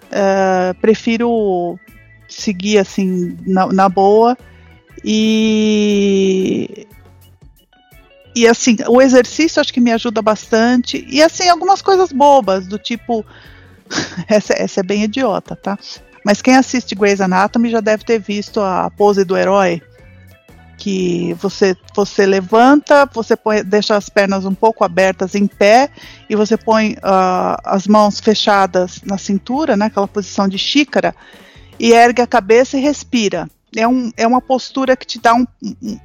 Uh, prefiro seguir assim na, na, boa. E e assim o exercício acho que me ajuda bastante. E assim algumas coisas bobas do tipo essa, essa é bem idiota tá mas quem assiste Grey's Anatomy já deve ter visto a pose do herói que você você levanta, você põe, deixa as pernas um pouco abertas em pé e você põe uh, as mãos fechadas na cintura, né, aquela posição de xícara, e ergue a cabeça e respira. É, um, é uma postura que te dá um,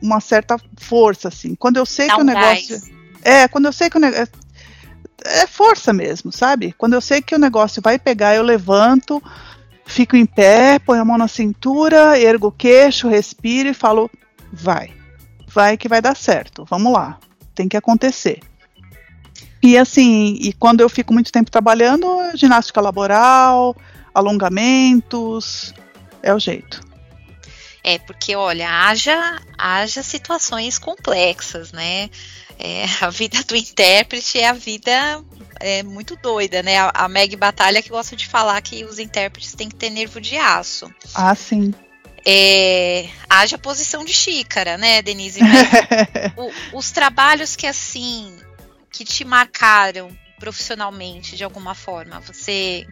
uma certa força, assim. Quando eu sei dá que um o negócio. Gás. É, quando eu sei que o negócio. É, é força mesmo, sabe? Quando eu sei que o negócio vai pegar, eu levanto, fico em pé, ponho a mão na cintura, ergo o queixo, respiro e falo: vai. Vai que vai dar certo. Vamos lá. Tem que acontecer. E assim, e quando eu fico muito tempo trabalhando, ginástica laboral, alongamentos, é o jeito. É, porque olha, haja, haja situações complexas, né? É, a vida do intérprete é a vida é, muito doida, né? A, a Meg Batalha que gosta de falar que os intérpretes têm que ter nervo de aço. Ah, sim. É, haja posição de xícara, né, Denise? O, os trabalhos que assim que te marcaram profissionalmente de alguma forma, você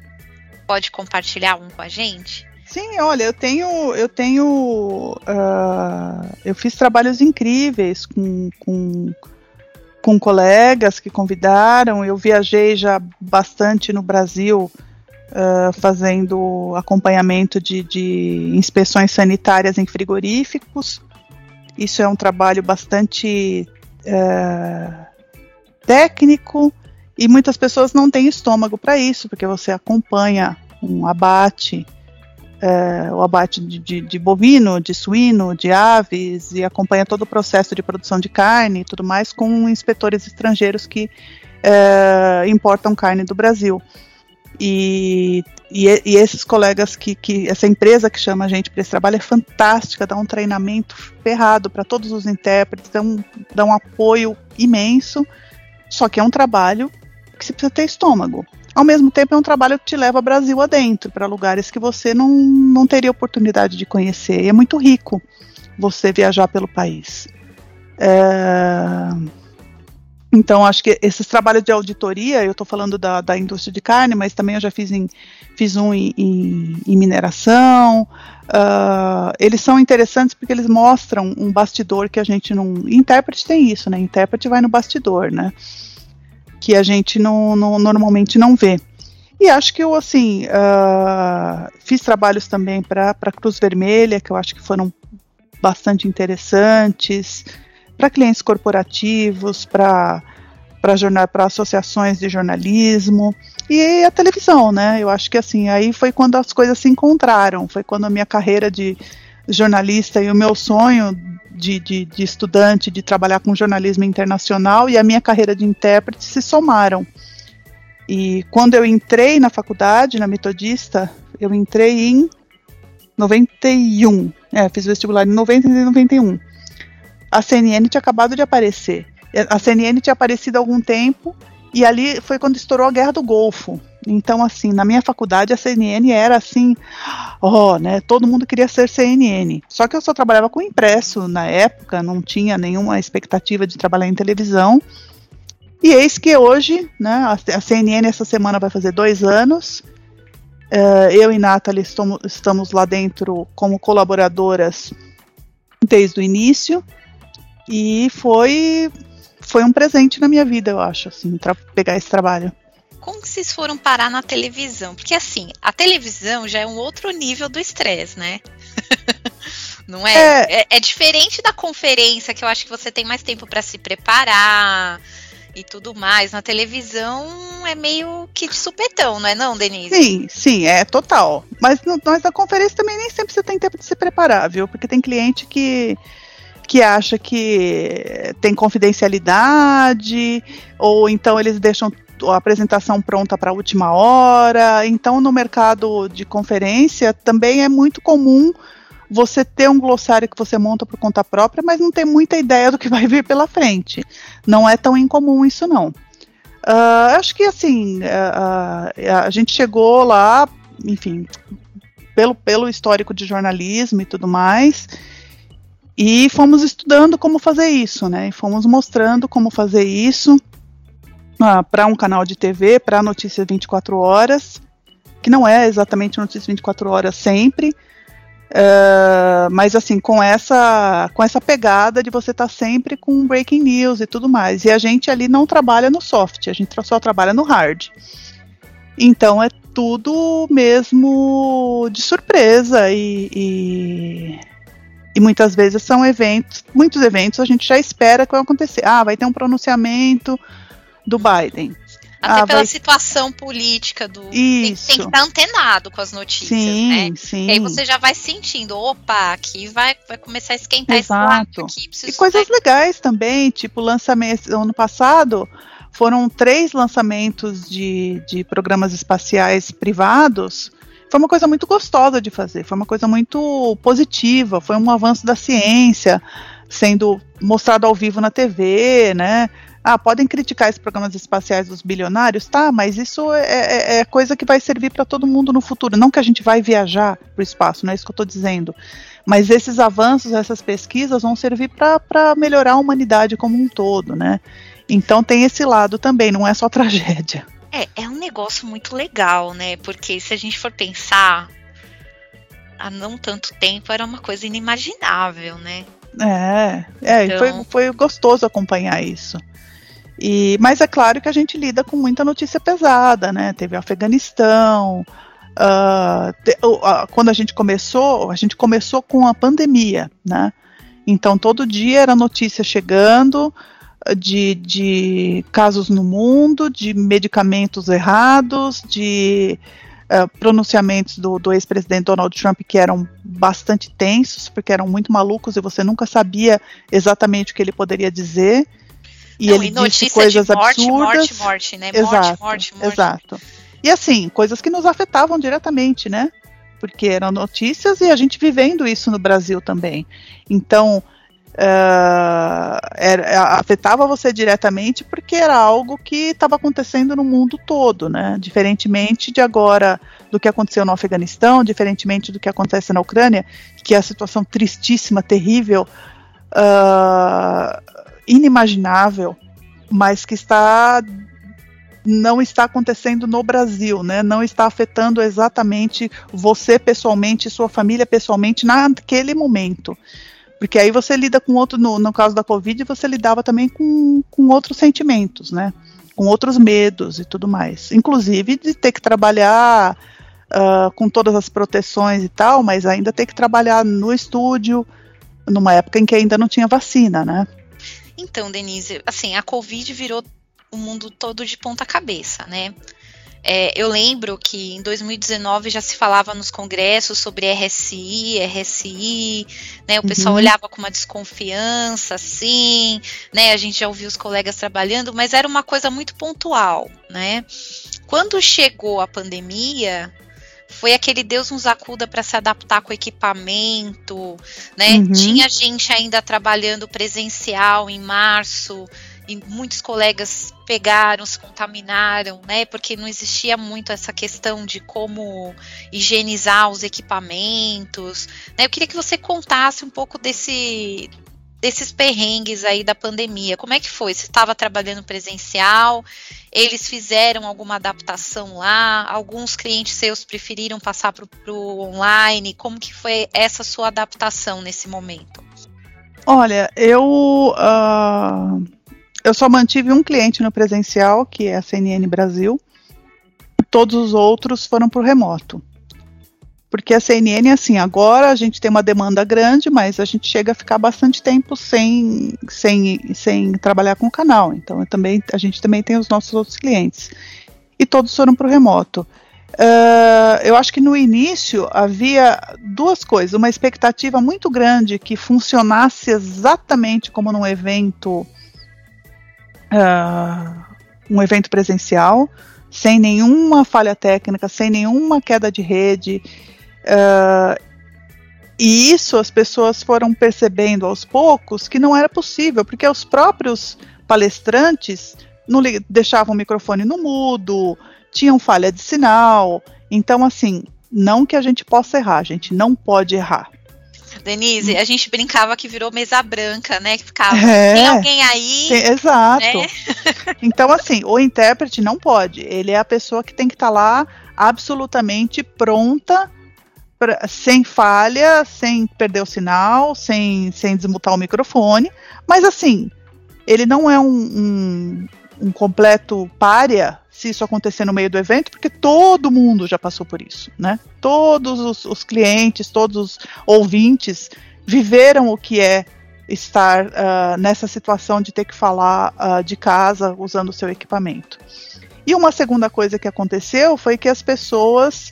pode compartilhar um com a gente? Sim, olha, eu tenho, eu tenho, uh, eu fiz trabalhos incríveis com, com, com colegas que convidaram. Eu viajei já bastante no Brasil uh, fazendo acompanhamento de, de inspeções sanitárias em frigoríficos. Isso é um trabalho bastante uh, técnico e muitas pessoas não têm estômago para isso, porque você acompanha um abate, uh, o abate de, de, de, bovino, de suíno, de aves, e acompanha todo o processo de produção de carne e tudo mais com inspetores estrangeiros que importam carne do Brasil. E, e, e, esses colegas que, que, essa empresa que chama a gente para esse trabalho é fantástica, dá um treinamento ferrado para todos os intérpretes, dá um, dá um apoio imenso. Só que é um trabalho que você precisa ter estômago. Ao mesmo tempo, é um trabalho que te leva Brasil adentro, para lugares que você não, não teria oportunidade de conhecer. E é muito rico você viajar pelo país. É então, acho que esses trabalhos de auditoria, eu estou falando da, da indústria de carne, mas também eu já fiz, em, fiz um em, em, em mineração. Uh, eles são interessantes porque eles mostram um bastidor que a gente não. Intérprete tem isso, né? Intérprete vai no bastidor, né? Que a gente não, não normalmente não vê. E acho que eu, assim, uh, fiz trabalhos também para a Cruz Vermelha, que eu acho que foram bastante interessantes para clientes corporativos, para para associações de jornalismo e a televisão, né? Eu acho que assim, aí foi quando as coisas se encontraram, foi quando a minha carreira de jornalista e o meu sonho de, de, de estudante de trabalhar com jornalismo internacional e a minha carreira de intérprete se somaram. E quando eu entrei na faculdade, na Metodista, eu entrei em 91. É, fiz vestibular em 90 e 91 a CNN tinha acabado de aparecer. A CNN tinha aparecido há algum tempo e ali foi quando estourou a Guerra do Golfo. Então, assim, na minha faculdade a CNN era assim, ó, oh, né? Todo mundo queria ser CNN. Só que eu só trabalhava com impresso na época, não tinha nenhuma expectativa de trabalhar em televisão. E eis que hoje, né? A CNN essa semana vai fazer dois anos. Uh, eu e Nathalie estamos, estamos lá dentro como colaboradoras desde o início. E foi foi um presente na minha vida, eu acho, assim, pegar esse trabalho. Como que vocês foram parar na televisão? Porque assim, a televisão já é um outro nível do estresse, né? Não é? É. é? é? diferente da conferência, que eu acho que você tem mais tempo para se preparar e tudo mais. Na televisão é meio que de supetão, não é não, Denise? Sim, sim, é total. Mas, no, mas na conferência também nem sempre você tem tempo de se preparar, viu? Porque tem cliente que que acha que tem confidencialidade, ou então eles deixam a apresentação pronta para a última hora. Então, no mercado de conferência, também é muito comum você ter um glossário que você monta por conta própria, mas não ter muita ideia do que vai vir pela frente. Não é tão incomum isso, não. Uh, acho que assim, uh, uh, a gente chegou lá, enfim, pelo, pelo histórico de jornalismo e tudo mais, e fomos estudando como fazer isso, né? E fomos mostrando como fazer isso para um canal de TV, para notícias 24 horas, que não é exatamente notícias 24 horas sempre, Uh, mas assim, com essa com essa pegada de você estar tá sempre com breaking news e tudo mais. E a gente ali não trabalha no soft, a gente só trabalha no hard. Então é tudo mesmo de surpresa e, e, e muitas vezes são eventos, muitos eventos a gente já espera que vai acontecer. Ah, vai ter um pronunciamento do Biden. Até ah, pela vai... situação política do. Isso. Tem, tem, que estar antenado com as notícias, sim, né? Sim. E aí você já vai sentindo, opa, aqui vai, vai começar a esquentar Exato. esse aqui. E coisas legais também, tipo lançamento. Ano passado foram três lançamentos de, de programas espaciais privados. Foi uma coisa muito gostosa de fazer, foi uma coisa muito positiva, foi um avanço da ciência sendo mostrado ao vivo na TV, né? Ah, podem criticar esses programas espaciais dos bilionários, tá? Mas isso é, é, é coisa que vai servir para todo mundo no futuro. Não que a gente vai viajar para o espaço, não é isso que eu estou dizendo. Mas esses avanços, essas pesquisas vão servir para melhorar a humanidade como um todo, né? Então tem esse lado também, não é só tragédia. É, é um negócio muito legal, né? Porque se a gente for pensar, há não tanto tempo era uma coisa inimaginável, né? É, é então... foi, foi gostoso acompanhar isso. E, mas é claro que a gente lida com muita notícia pesada, né? Teve o Afeganistão. Uh, te, uh, quando a gente começou, a gente começou com a pandemia, né? Então todo dia era notícia chegando de, de casos no mundo, de medicamentos errados, de uh, pronunciamentos do, do ex-presidente Donald Trump que eram bastante tensos, porque eram muito malucos e você nunca sabia exatamente o que ele poderia dizer. E Não, ele e disse coisas de morte, absurdas. Morte, morte, né? Morte, exato, morte, morte. Exato. E assim, coisas que nos afetavam diretamente, né? Porque eram notícias e a gente vivendo isso no Brasil também. Então, uh, era, afetava você diretamente porque era algo que estava acontecendo no mundo todo, né? Diferentemente de agora do que aconteceu no Afeganistão, diferentemente do que acontece na Ucrânia, que é a situação tristíssima, terrível. Uh, inimaginável, mas que está não está acontecendo no Brasil, né? Não está afetando exatamente você pessoalmente, sua família pessoalmente naquele momento. Porque aí você lida com outro, no, no caso da Covid, você lidava também com, com outros sentimentos, né? Com outros medos e tudo mais. Inclusive de ter que trabalhar uh, com todas as proteções e tal, mas ainda ter que trabalhar no estúdio, numa época em que ainda não tinha vacina, né? Então, Denise, assim, a Covid virou o mundo todo de ponta cabeça, né? É, eu lembro que em 2019 já se falava nos congressos sobre RSI, RSI, né? O pessoal uhum. olhava com uma desconfiança, assim, né? A gente já ouviu os colegas trabalhando, mas era uma coisa muito pontual, né? Quando chegou a pandemia, foi aquele Deus nos acuda para se adaptar com o equipamento, né? Uhum. Tinha gente ainda trabalhando presencial em março e muitos colegas pegaram, se contaminaram, né? Porque não existia muito essa questão de como higienizar os equipamentos. Né? Eu queria que você contasse um pouco desse desses perrengues aí da pandemia. Como é que foi? Você estava trabalhando presencial? Eles fizeram alguma adaptação lá? Alguns clientes seus preferiram passar para o online? Como que foi essa sua adaptação nesse momento? Olha, eu uh, eu só mantive um cliente no presencial, que é a CNN Brasil. Todos os outros foram para o remoto. Porque a CNN, assim, agora a gente tem uma demanda grande, mas a gente chega a ficar bastante tempo sem, sem, sem trabalhar com o canal. Então, também, a gente também tem os nossos outros clientes. e todos foram para o remoto. Uh, eu acho que no início havia duas coisas: uma expectativa muito grande que funcionasse exatamente como num evento, uh, um evento presencial, sem nenhuma falha técnica, sem nenhuma queda de rede. Uh, e isso as pessoas foram percebendo aos poucos que não era possível, porque os próprios palestrantes não deixavam o microfone no mudo, tinham falha de sinal. Então, assim, não que a gente possa errar, a gente não pode errar. Denise, a gente brincava que virou mesa branca, né? Que ficava, é, tem alguém aí. Tem, exato. Né? então, assim, o intérprete não pode. Ele é a pessoa que tem que estar tá lá absolutamente pronta, pra, sem falha, sem perder o sinal, sem, sem desmutar o microfone. Mas, assim, ele não é um, um, um completo párea se isso acontecer no meio do evento, porque todo mundo já passou por isso, né? Todos os, os clientes, todos os ouvintes viveram o que é estar uh, nessa situação de ter que falar uh, de casa usando o seu equipamento. E uma segunda coisa que aconteceu foi que as pessoas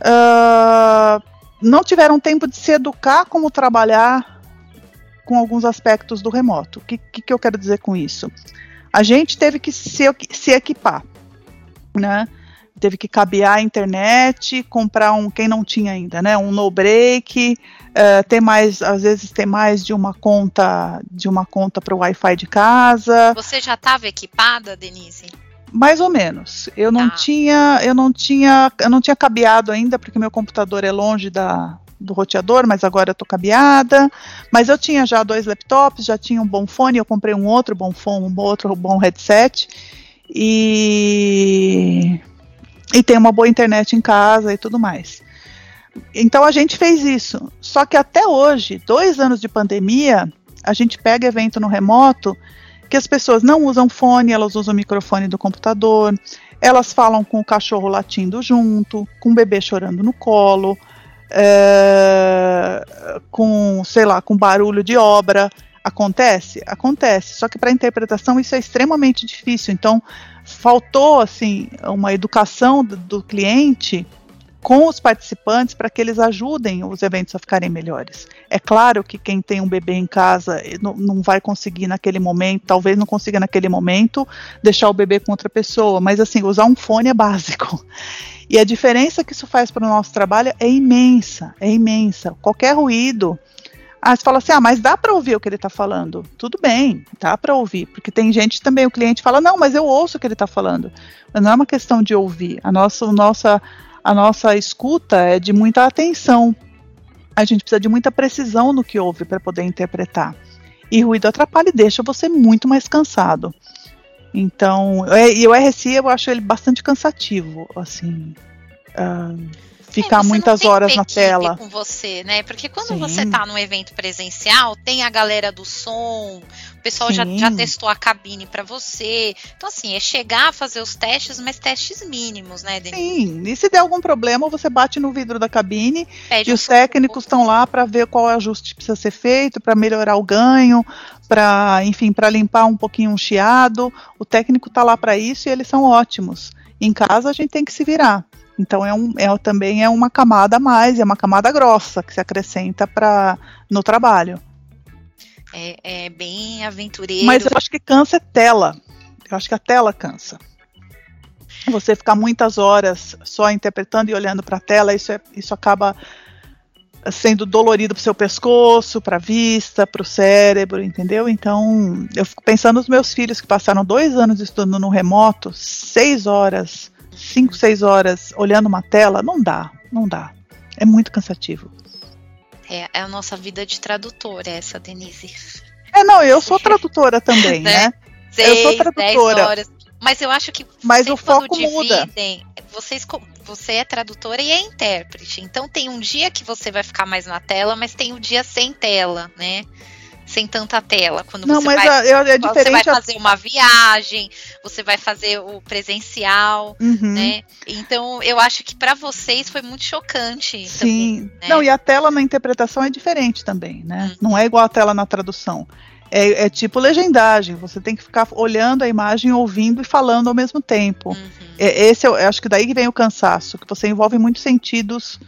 uh, não tiveram tempo de se educar como trabalhar com alguns aspectos do remoto. O que, que, que eu quero dizer com isso? a gente teve que se, se equipar, né? Teve que cabear a internet, comprar um, quem não tinha ainda, né? Um no break, uh, ter mais, às vezes ter mais de uma conta, de uma conta para o Wi-Fi de casa. Você já estava equipada, Denise? Mais ou menos. Eu não tá. tinha, eu não tinha, eu não tinha cabeado ainda porque meu computador é longe da, do roteador, mas agora eu tô cabeada. Mas eu tinha já dois laptops, já tinha um bom fone, eu comprei um outro bom fone, um outro bom headset. E e tem uma boa internet em casa e tudo mais. Então a gente fez isso. Só que até hoje, dois anos de pandemia, a gente pega evento no remoto que as pessoas não usam fone, elas usam o microfone do computador, elas falam com o cachorro latindo junto, com o bebê chorando no colo, é, com, sei lá, com barulho de obra. Acontece? Acontece. Só que para interpretação isso é extremamente difícil. Então, faltou assim uma educação do, do cliente com os participantes para que eles ajudem os eventos a ficarem melhores. É claro que quem tem um bebê em casa não, não, vai conseguir naquele momento, talvez não consiga naquele momento deixar o bebê com outra pessoa, mas assim, usar um fone é básico. E a diferença que isso faz para o nosso trabalho é imensa, é imensa. Qualquer ruído. Ah, você fala assim, ah, mas dá para ouvir o que ele está falando. Tudo bem, dá para ouvir, porque tem gente também, o cliente fala, não, mas eu ouço o que ele está falando. Mas não é uma questão de ouvir. A nossa, nossa, a nossa escuta é de muita atenção. A gente precisa de muita precisão no que ouve para poder interpretar. E ruído atrapalha e deixa você muito mais cansado. Então, é, e o RSI eu acho ele bastante cansativo, assim. Uh, ficar é, muitas horas na tela. com você, né? Porque quando Sim. você tá num evento presencial, tem a galera do som, o pessoal já, já testou a cabine para você. Então, assim, é chegar a fazer os testes, mas testes mínimos, né, Denise? Sim, e se der algum problema, você bate no vidro da cabine Pede e os técnicos estão lá para ver qual ajuste precisa ser feito, para melhorar o ganho, para, enfim, para limpar um pouquinho um chiado. O técnico está lá para isso e eles são ótimos. Em casa a gente tem que se virar. Então é, um, é também é uma camada a mais, é uma camada grossa que se acrescenta para no trabalho. É, é, bem aventureiro. Mas eu acho que cansa é tela. Eu acho que a tela cansa. Você ficar muitas horas só interpretando e olhando para a tela, isso, é, isso acaba sendo dolorido para o seu pescoço, para a vista, para o cérebro, entendeu? Então, eu fico pensando nos meus filhos que passaram dois anos estudando no remoto, seis horas, cinco, seis horas olhando uma tela, não dá, não dá. É muito cansativo. É, é a nossa vida de tradutora, essa, Denise. É, não, eu sou tradutora também, né? Seis, eu sou tradutora. Horas. Mas eu acho que Mas o foco muda. Vocês, você é tradutora e é intérprete. Então tem um dia que você vai ficar mais na tela, mas tem o um dia sem tela, né? Sem tanta tela. Quando não, você mas vai, a, é diferente. Você vai fazer uma viagem, você vai fazer o presencial, uhum. né? Então eu acho que para vocês foi muito chocante. Sim. Também, né? Não, e a tela na interpretação é diferente também, né? Uhum. Não é igual a tela na tradução. É, é, tipo legendagem, você tem que ficar olhando a imagem, ouvindo e falando ao mesmo tempo. Uhum. É, esse eu acho que daí que vem o cansaço, que você envolve muitos sentidos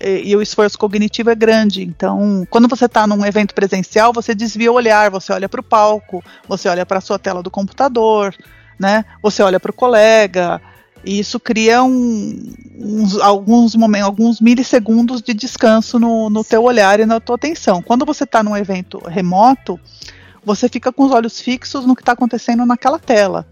e, e o esforço cognitivo é grande. Então, quando você está num evento presencial, você desvia o olhar, você olha para o palco, você olha para a sua tela do computador, né? Você olha para o colega, e isso cria um, uns, alguns momentos, alguns milissegundos de descanso no, no teu olhar e na tua atenção. Quando você está num evento remoto, você fica com os olhos fixos no que está acontecendo naquela tela.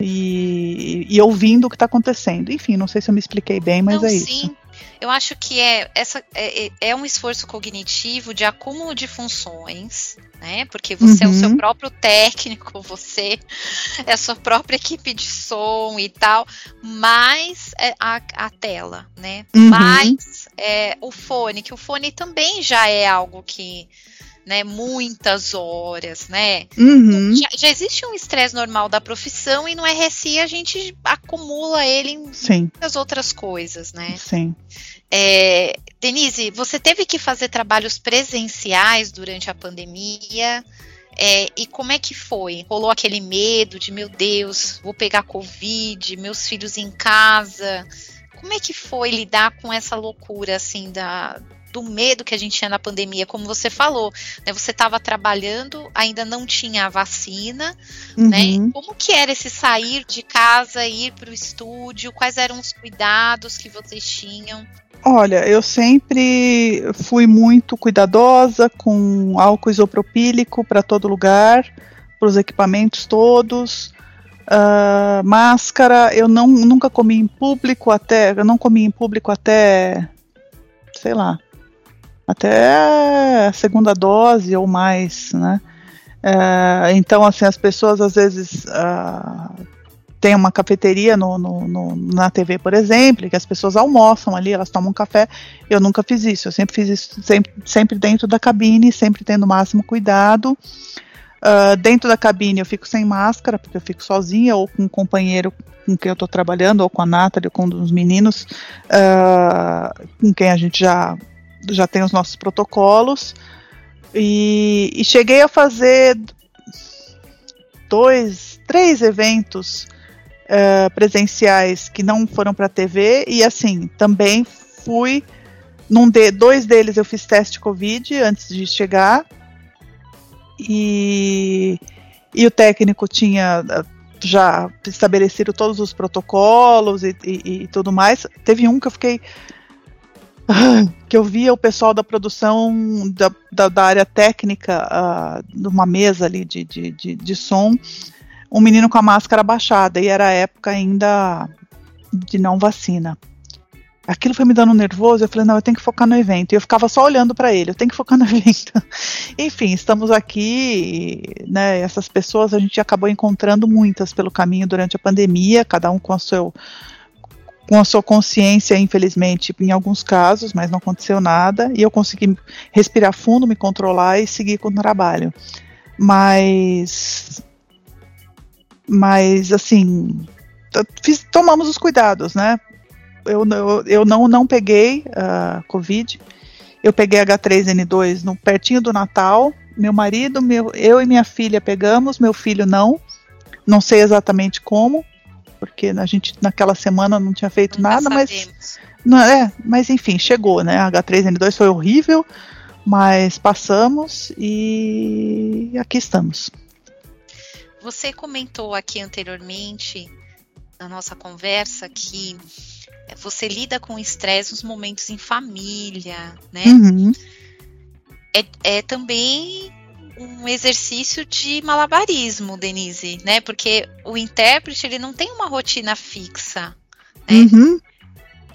E, e, ouvindo o que está acontecendo. Enfim, não sei se eu me expliquei bem, mas não, é sim. isso. Eu acho que é, essa, é, é, é um esforço cognitivo de acúmulo de funções, né? Porque você uhum. é o seu uhum. próprio técnico, você é a sua própria equipe de som e tal, mais é a, a tela, né? Uhum. Mais é, o fone, que o fone também já é algo que né, muitas horas, né? Uhum. Já, já, existe um estresse normal da profissão e no RSI a gente acumula ele em Sim. muitas outras coisas, né? Sim. É, Denise, você teve que fazer trabalhos presenciais durante a pandemia. É, e como é que foi? Rolou aquele medo de meu Deus, vou pegar Covid, meus filhos em casa. Como é que foi lidar com essa loucura assim da, do medo que a gente tinha na pandemia, como você falou, né? Você estava trabalhando, ainda não tinha a vacina, né? uhum. né? Como que era esse sair de casa, ir para o estúdio? Quais eram os cuidados que vocês tinham? Olha, eu sempre fui muito cuidadosa com álcool isopropílico para todo lugar, para os equipamentos todos. Uh, máscara, eu não, nunca comi em público até, eu não comi em público até, sei lá, até a segunda dose ou mais, né? É, então, assim, as pessoas às vezes uh, têm uma cafeteria no, no, no, na TV, por exemplo, que as pessoas almoçam ali, elas tomam café. Eu nunca fiz isso, eu sempre fiz isso sempre, sempre dentro da cabine, sempre tendo o máximo cuidado. Uh, dentro da cabine eu fico sem máscara, porque eu fico sozinha, ou com um companheiro com quem eu estou trabalhando, ou com a Nathalie, ou com um dos meninos, uh, com quem a gente já já tem os nossos protocolos. E, e cheguei a fazer dois, três eventos uh, presenciais que não foram para TV e assim também fui num de dois deles eu fiz teste Covid antes de chegar e, e o técnico tinha eh, já estabelecido todos os protocolos e, e, e tudo mais. Teve um que eu fiquei que eu via o pessoal da produção da, da, da área técnica uh, numa mesa ali de, de, de, de, som, um menino com a máscara baixada, e era a época ainda de não vacina. Aquilo foi me dando nervoso, eu falei, não, eu tenho que focar no evento. E eu ficava só olhando para ele, eu tenho que focar no evento. Enfim, estamos aqui, né, essas pessoas a gente acabou encontrando muitas pelo caminho durante a pandemia, cada um com o seu com a sua consciência, infelizmente, em alguns casos, mas não aconteceu nada, e eu consegui respirar fundo, me controlar e seguir com o trabalho. Mas. Mas, assim. Fiz, tomamos os cuidados, né? Eu, eu, eu não, não peguei uh, Covid, eu peguei H3N2 no, pertinho do Natal. Meu marido, meu, eu e minha filha pegamos, meu filho não. Não sei exatamente como porque a gente naquela semana não tinha feito Nunca nada, mas não é, mas enfim, chegou, né? H3N2 foi horrível, mas passamos e aqui estamos. Você comentou aqui anteriormente na nossa conversa que você lida com estresse nos momentos em família, né? Uhum. É, é também um exercício de malabarismo, Denise, né? Porque o intérprete ele não tem uma rotina fixa. Né? Uhum.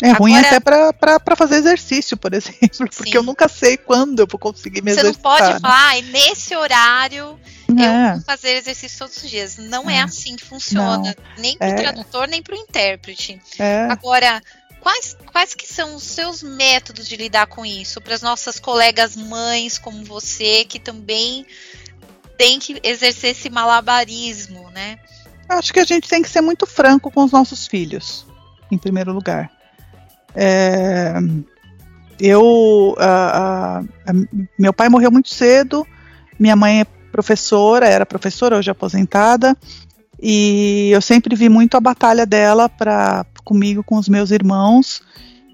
É Agora, ruim até para fazer exercício, por exemplo, porque sim. eu nunca sei quando eu vou conseguir me Você exercitar. Você não pode falar, ah, nesse horário é. eu vou fazer exercício todos os dias. Não é, é assim que funciona, não. nem para o é. tradutor, nem para o intérprete. É. Agora, Quais, quais que são os seus métodos de lidar com isso? Para as nossas colegas mães como você, que também tem que exercer esse malabarismo, né? Acho que a gente tem que ser muito franco com os nossos filhos, em primeiro lugar. É, eu, meu pai morreu muito cedo, minha mãe é professora, era professora, hoje é aposentada, E eu sempre vi muito a batalha dela para comigo, com os meus irmãos.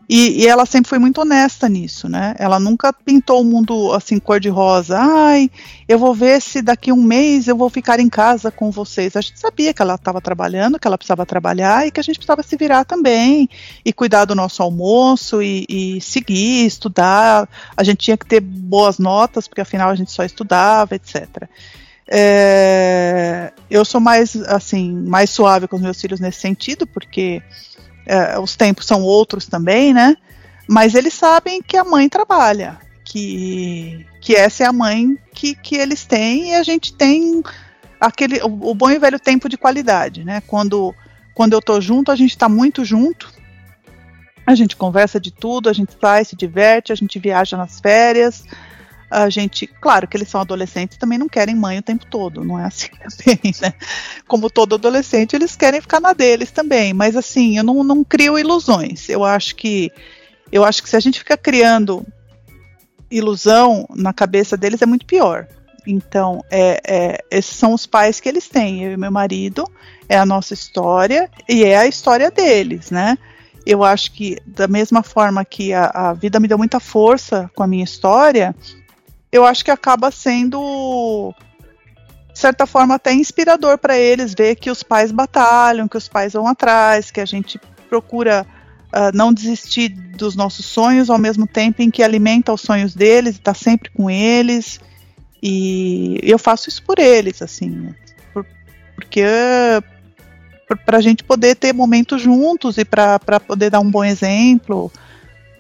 E, e, ela sempre foi muito honesta nisso, né? Ela nunca pintou o mundo assim cor-de-rosa. Ai, eu vou ver se daqui um mês eu vou ficar em casa com vocês. A gente sabia que ela estava trabalhando, que ela precisava trabalhar e que a gente precisava se virar também e cuidar do nosso almoço e, e seguir, estudar. A gente tinha que ter boas notas, porque afinal a gente só estudava, etc. É, eu sou mais assim mais suave com os meus filhos nesse sentido, porque é, os tempos são outros também, né? Mas eles sabem que a mãe trabalha, que, que essa é a mãe que, que eles têm e a gente tem aquele o, o bom e velho tempo de qualidade, né? Quando, quando eu tô junto, a gente tá muito junto. A gente conversa de tudo, a gente sai, se diverte, a gente viaja nas férias, a gente, claro que eles são adolescentes, também não querem mãe o tempo todo, não é assim também, né? Como todo adolescente, eles querem ficar na deles também, mas assim, eu não, não crio ilusões. Eu acho que eu acho que se a gente fica criando ilusão na cabeça deles é muito pior. Então, é, é, esses são os pais que eles têm. Eu e meu marido, é a nossa história e é a história deles, né? Eu acho que, da mesma forma que a, a vida me deu muita força com a minha história, eu acho que acaba sendo de certa forma até inspirador para eles ver que os pais batalham, que os pais vão atrás, que a gente procura uh, não desistir dos nossos sonhos ao mesmo tempo em que alimenta os sonhos deles, está sempre com eles. E eu faço isso por eles, assim, por, porque para a gente poder ter momentos juntos e para poder dar um bom exemplo.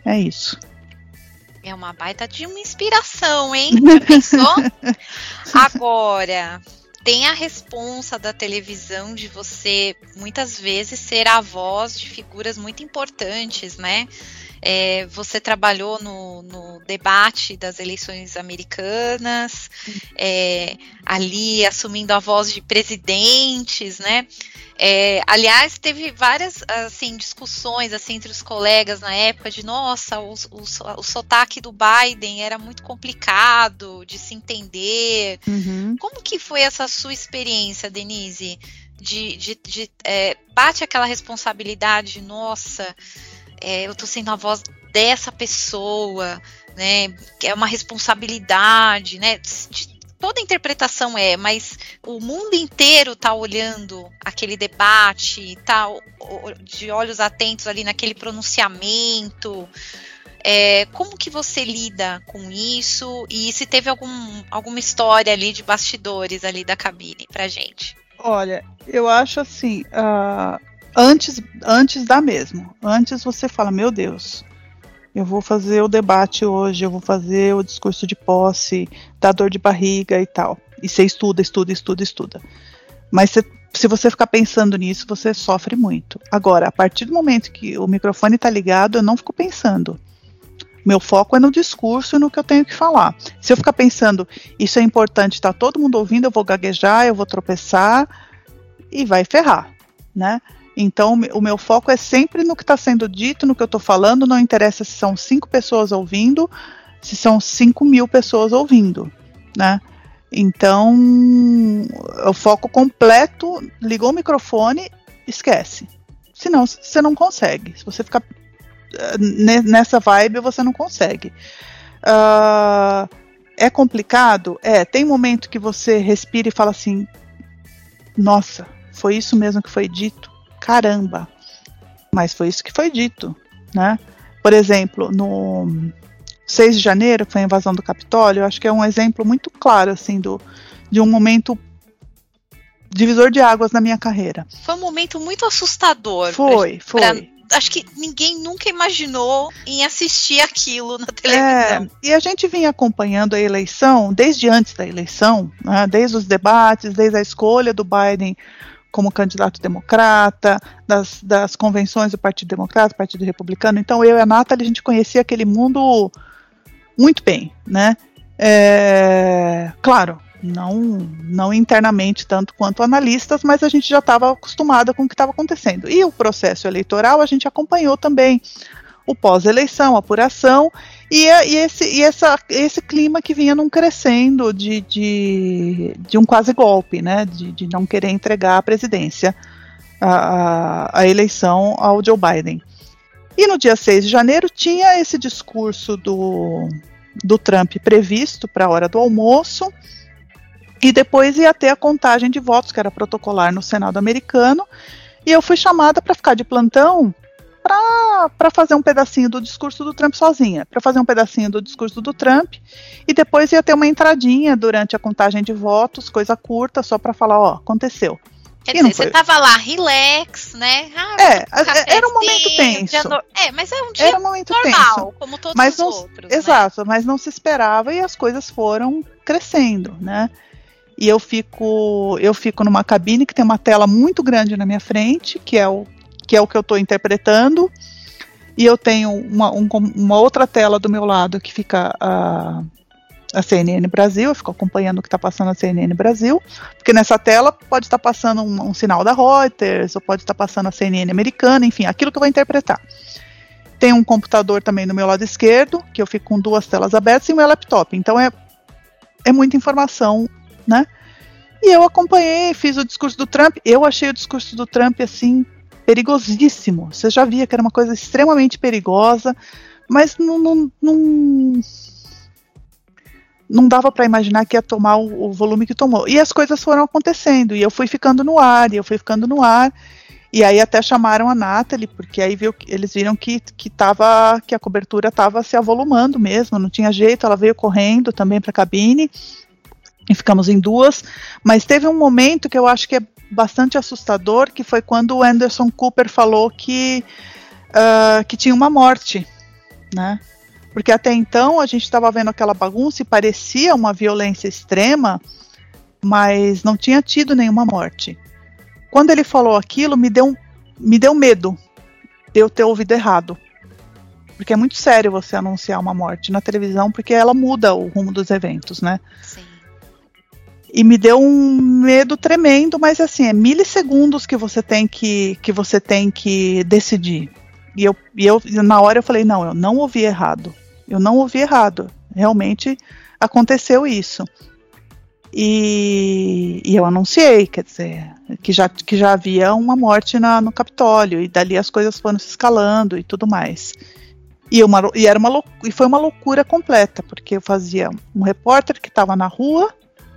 É isso. É uma baita de uma inspiração, hein? Já pensou? Agora, tem a responsa da televisão de você muitas vezes ser a voz de figuras muito importantes, né? É, você trabalhou no, no, debate das eleições americanas, é, ali assumindo a voz de presidentes, né? É, aliás, teve várias assim discussões assim entre os colegas na época de nossa, o, o, o sotaque do Biden era muito complicado de se entender. Uhum. Como que foi essa sua experiência, Denise? De, de, de é, bate aquela responsabilidade, nossa, é, eu tô sendo a voz dessa pessoa, né? É uma responsabilidade, né? De, toda interpretação é, mas o mundo inteiro tá olhando aquele debate, tá de olhos atentos ali naquele pronunciamento. É, como que você lida com isso e se teve algum, alguma história ali de bastidores ali da cabine pra gente? Olha, eu acho assim, uh, antes, antes dá mesmo. Antes você fala, meu Deus, eu vou fazer o debate hoje, eu vou fazer o discurso de posse, da dor de barriga e tal. E você estuda, estuda, estuda, estuda. Mas se você ficar pensando nisso, você sofre muito. Agora, a partir do momento que o microfone está ligado, eu não fico pensando. Meu foco é no discurso e no que eu tenho que falar. Se eu ficar pensando, isso é importante, está todo mundo ouvindo, eu vou gaguejar, eu vou tropeçar e vai ferrar, né? Então, o meu foco é sempre no que está sendo dito, no que eu estou falando, não interessa se são cinco pessoas ouvindo, se são cinco mil pessoas ouvindo, né? Então, o foco completo, ligou o microfone, esquece. Senão, você não consegue. Se você ficar eh, nessa vibe, você não consegue. Uh, é complicado? É. Tem momento que você respira e fala assim: Nossa, foi isso mesmo que foi dito? Caramba. Mas foi isso que foi dito, né? Por exemplo, no 6 de janeiro, que foi a invasão do Capitólio, eu acho que é um exemplo muito claro, assim, do, de um momento divisor de águas na minha carreira. Foi um momento muito assustador. Foi, pra, foi. Pra, acho que ninguém nunca imaginou em assistir aquilo na televisão. É, e a gente vinha acompanhando a eleição desde antes da eleição, né, desde os debates, desde a escolha do Biden como candidato democrata, das, das convenções do Partido Democrata, Partido Republicano. Então eu e a Nathalie, a gente conhecia aquele mundo muito bem, né? É, claro, não, não internamente tanto quanto analistas, mas a gente já estava acostumada com o que estava acontecendo. E o processo eleitoral a gente acompanhou também. O pós-eleição, apuração, e, e, esse, e essa, esse clima que vinha num crescendo de, de, de um quase golpe, né, de, de não querer entregar a presidência, a, a eleição ao Joe Biden. E no dia 6 de janeiro tinha esse discurso do, do Trump previsto para a hora do almoço, e depois ia ter a contagem de votos, que era protocolar no Senado americano, e eu fui chamada para ficar de plantão para fazer um pedacinho do discurso do Trump sozinha, para fazer um pedacinho do discurso do Trump, e depois ia ter uma entradinha durante a contagem de votos, coisa curta, só para falar, ó, aconteceu. Quer dizer, você tava lá, relax, né? Ah, é, era um momento tenso. No... É, mas é um dia era um momento normal, tenso. como todos mas os não, outros. Né? Exato, né? mas não se esperava e as coisas foram crescendo, né? E eu fico, eu fico numa cabine que tem uma tela muito grande na minha frente, que é o que, é o que eu estou interpretando, e eu tenho uma, um, uma outra tela do meu lado que fica a a CNN Brasil, eu fico acompanhando o que está passando na CNN Brasil, porque nessa tela pode estar tá passando um, um, sinal da Reuters, ou pode estar tá passando a CNN americana, enfim, aquilo que eu vou interpretar. Tem um computador também no meu lado esquerdo, que eu fico com duas telas abertas, e o meu laptop. Então é, é muita informação, né? E eu acompanhei, fiz o discurso do Trump. Eu achei o discurso do Trump assim perigosíssimo. Você já via que era uma coisa extremamente perigosa, mas não, não, não não dava para imaginar que ia tomar o, o, volume que tomou. E as coisas foram acontecendo, e eu fui ficando no ar, e eu fui ficando no ar. E aí até chamaram a Nathalie, porque aí viu, eles viram que, que, tava, que a cobertura estava se avolumando mesmo, não tinha jeito, ela veio correndo também para a cabine, e ficamos em duas. Mas teve um momento que eu acho que é bastante assustador, que foi quando o Anderson Cooper falou que, uh, que tinha uma morte, né? Porque até então a gente estava vendo aquela bagunça e parecia uma violência extrema, mas não tinha tido nenhuma morte. Quando ele falou aquilo, me deu, me deu medo de eu ter ouvido errado. Porque é muito sério você anunciar uma morte na televisão, porque ela muda o rumo dos eventos, né? Sim. E me deu um medo tremendo, mas assim, é milissegundos que você tem que, que você tem que decidir. E eu, e eu, na hora eu falei, não, eu não ouvi errado. Eu não ouvi errado. Realmente aconteceu isso. E, e, eu anunciei, quer dizer, que já, que já havia uma morte na, no Capitólio, e dali as coisas foram se escalando e tudo mais. E, uma, e, era uma, e foi uma loucura completa, porque eu fazia um repórter que estava na rua,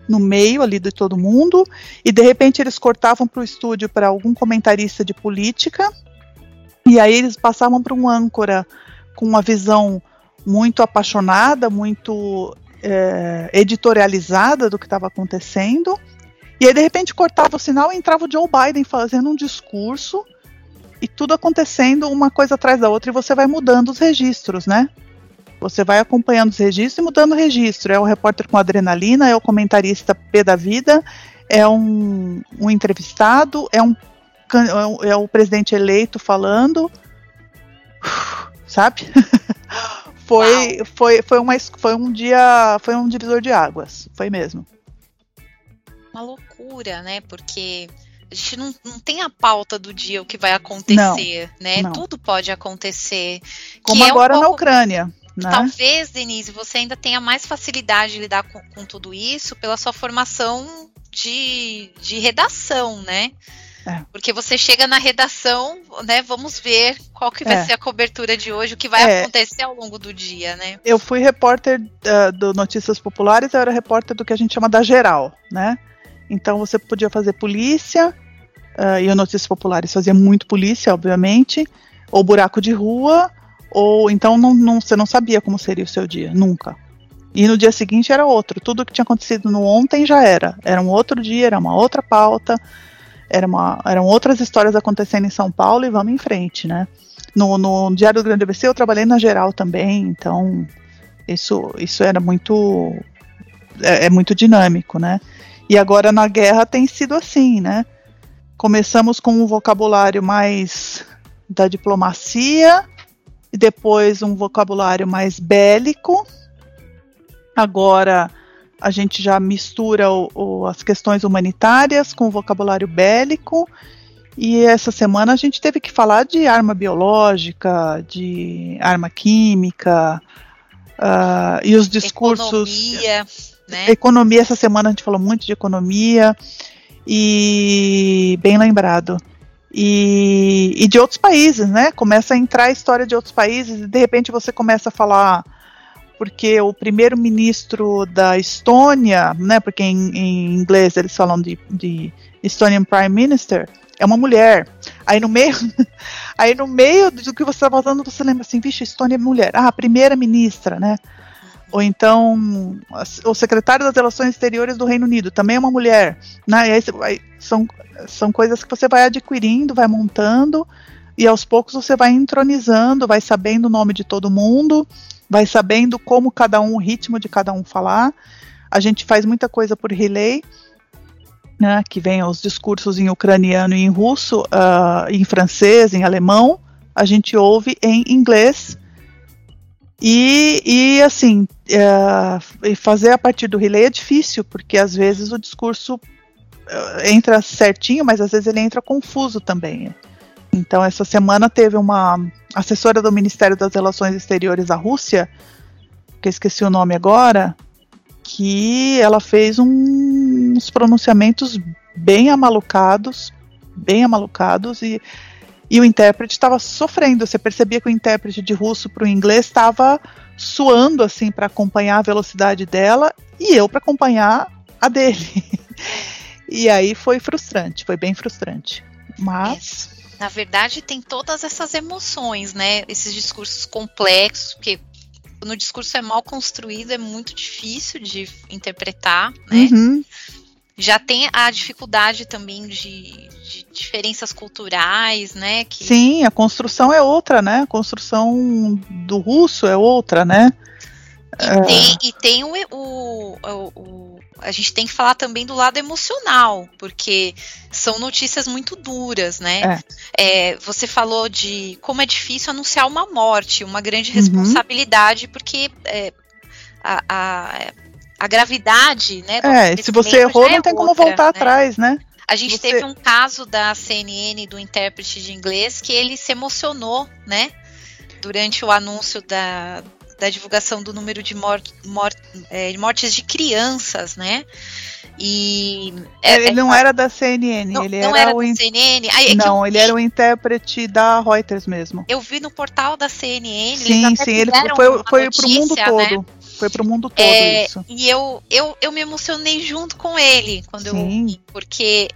no meio ali de todo mundo, e de repente eles cortavam para o estúdio para algum comentarista de política, e aí eles passavam para um âncora com uma visão muito apaixonada, muito é, editorializada do que estava acontecendo. E aí, de repente, cortava o sinal e entrava o Joe Biden fazendo um discurso e tudo acontecendo uma coisa atrás da outra e você vai mudando os registros, né? Você vai acompanhando os registros e mudando o registro. É o repórter com adrenalina, é o comentarista P da vida, é um, um entrevistado, é um é o presidente eleito falando, sabe? foi, foi, foi, uma, foi um dia, foi um divisor de águas, foi mesmo. Uma loucura, né? Porque a gente não, não tem a pauta do dia o que vai acontecer, não, né? Não. Tudo pode acontecer. Como agora é um pouco, na Ucrânia. Né? Talvez, Denise, você ainda tenha mais facilidade de lidar com, com tudo isso pela sua formação de, de redação, né? É. Porque você chega na redação, né? Vamos ver qual que vai é. ser a cobertura de hoje, o que vai é. acontecer ao longo do dia, né? Eu fui repórter uh, do Notícias Populares, eu era repórter do que a gente chama da geral, né? Então você podia fazer polícia, uh, e o Notícias Populares fazia muito polícia, obviamente, ou buraco de rua, ou então não, não, você não sabia como seria o seu dia, nunca. E no dia seguinte era outro. Tudo que tinha acontecido no ontem já era. Era um outro dia, era uma outra pauta era uma, eram outras histórias acontecendo em São Paulo e vamos em frente, né? No, no Diário do Grande ABC eu trabalhei na geral também, então isso, isso era muito é, é, muito dinâmico, né? E agora na guerra tem sido assim, né? Começamos com um vocabulário mais da diplomacia e depois um vocabulário mais bélico. Agora a gente já mistura o, o, as questões humanitárias com o vocabulário bélico E essa semana a gente teve que falar de arma biológica, de arma química, uh, e os discursos. Economia, né? Economia, essa semana a gente falou muito de economia, e bem lembrado. E, e de outros países, né? Começa a entrar a história de outros países, e de repente você começa a falar porque o primeiro-ministro da Estônia, né, porque em, em, inglês eles falam de, de Estonian Prime Minister, é uma mulher. Aí no meio, aí no meio do que você está falando, você lembra assim, vixe, Estônia é mulher. Ah, primeira-ministra, né? Ou então o secretário das Relações Exteriores do Reino Unido, também é uma mulher. Né? E aí, são, são coisas que você vai adquirindo, vai montando, e aos poucos você vai entronizando, vai sabendo o nome de todo mundo, vai sabendo como cada um, o ritmo de cada um falar. A gente faz muita coisa por relay, né, que vem os discursos em ucraniano e em russo, uh, em francês, em alemão, a gente ouve em inglês. E, e assim, uh, fazer a partir do relay é difícil, porque às vezes o discurso uh, entra certinho, mas às vezes ele entra confuso também. Então, essa semana teve uma assessora do Ministério das Relações Exteriores da Rússia, que eu esqueci o nome agora, que ela fez um, uns pronunciamentos bem amalucados, bem amalucados, e, e o intérprete estava sofrendo. Você percebia que o intérprete de russo para o inglês estava suando assim para acompanhar a velocidade dela e eu para acompanhar a dele. e aí foi frustrante, foi bem frustrante. Mas. É, na verdade, tem todas essas emoções, né? Esses discursos complexos, porque quando o discurso é mal construído, é muito difícil de interpretar, né? Uhum. Já tem a dificuldade também de, de, diferenças culturais, né? Que... Sim, a construção é outra, né? A construção do russo é outra, né? E, é... tem, e tem o, o, o, A gente tem que falar também do lado emocional, porque são notícias muito duras, né? É. É, você falou de como é difícil anunciar uma morte, uma grande uhum. responsabilidade, uhum. porque é, a, a, a, gravidade, né? É, se você errou, não tem como voltar né? atrás, né? A gente você... teve um caso da CNN do intérprete de inglês que ele se emocionou, né? Durante o anúncio da, da divulgação do número de é, mortes de crianças, né? E é, ele é, não era da CNN, não, ele não era, era o CNN. Ai, é não, ele era o intérprete da Reuters mesmo. Eu vi no portal da CNN. Sim, sim, ele foi, foi para o mundo né? todo. Né? Foi pro mundo todo é, isso. E eu, eu, eu me emocionei junto com ele quando sim. eu porque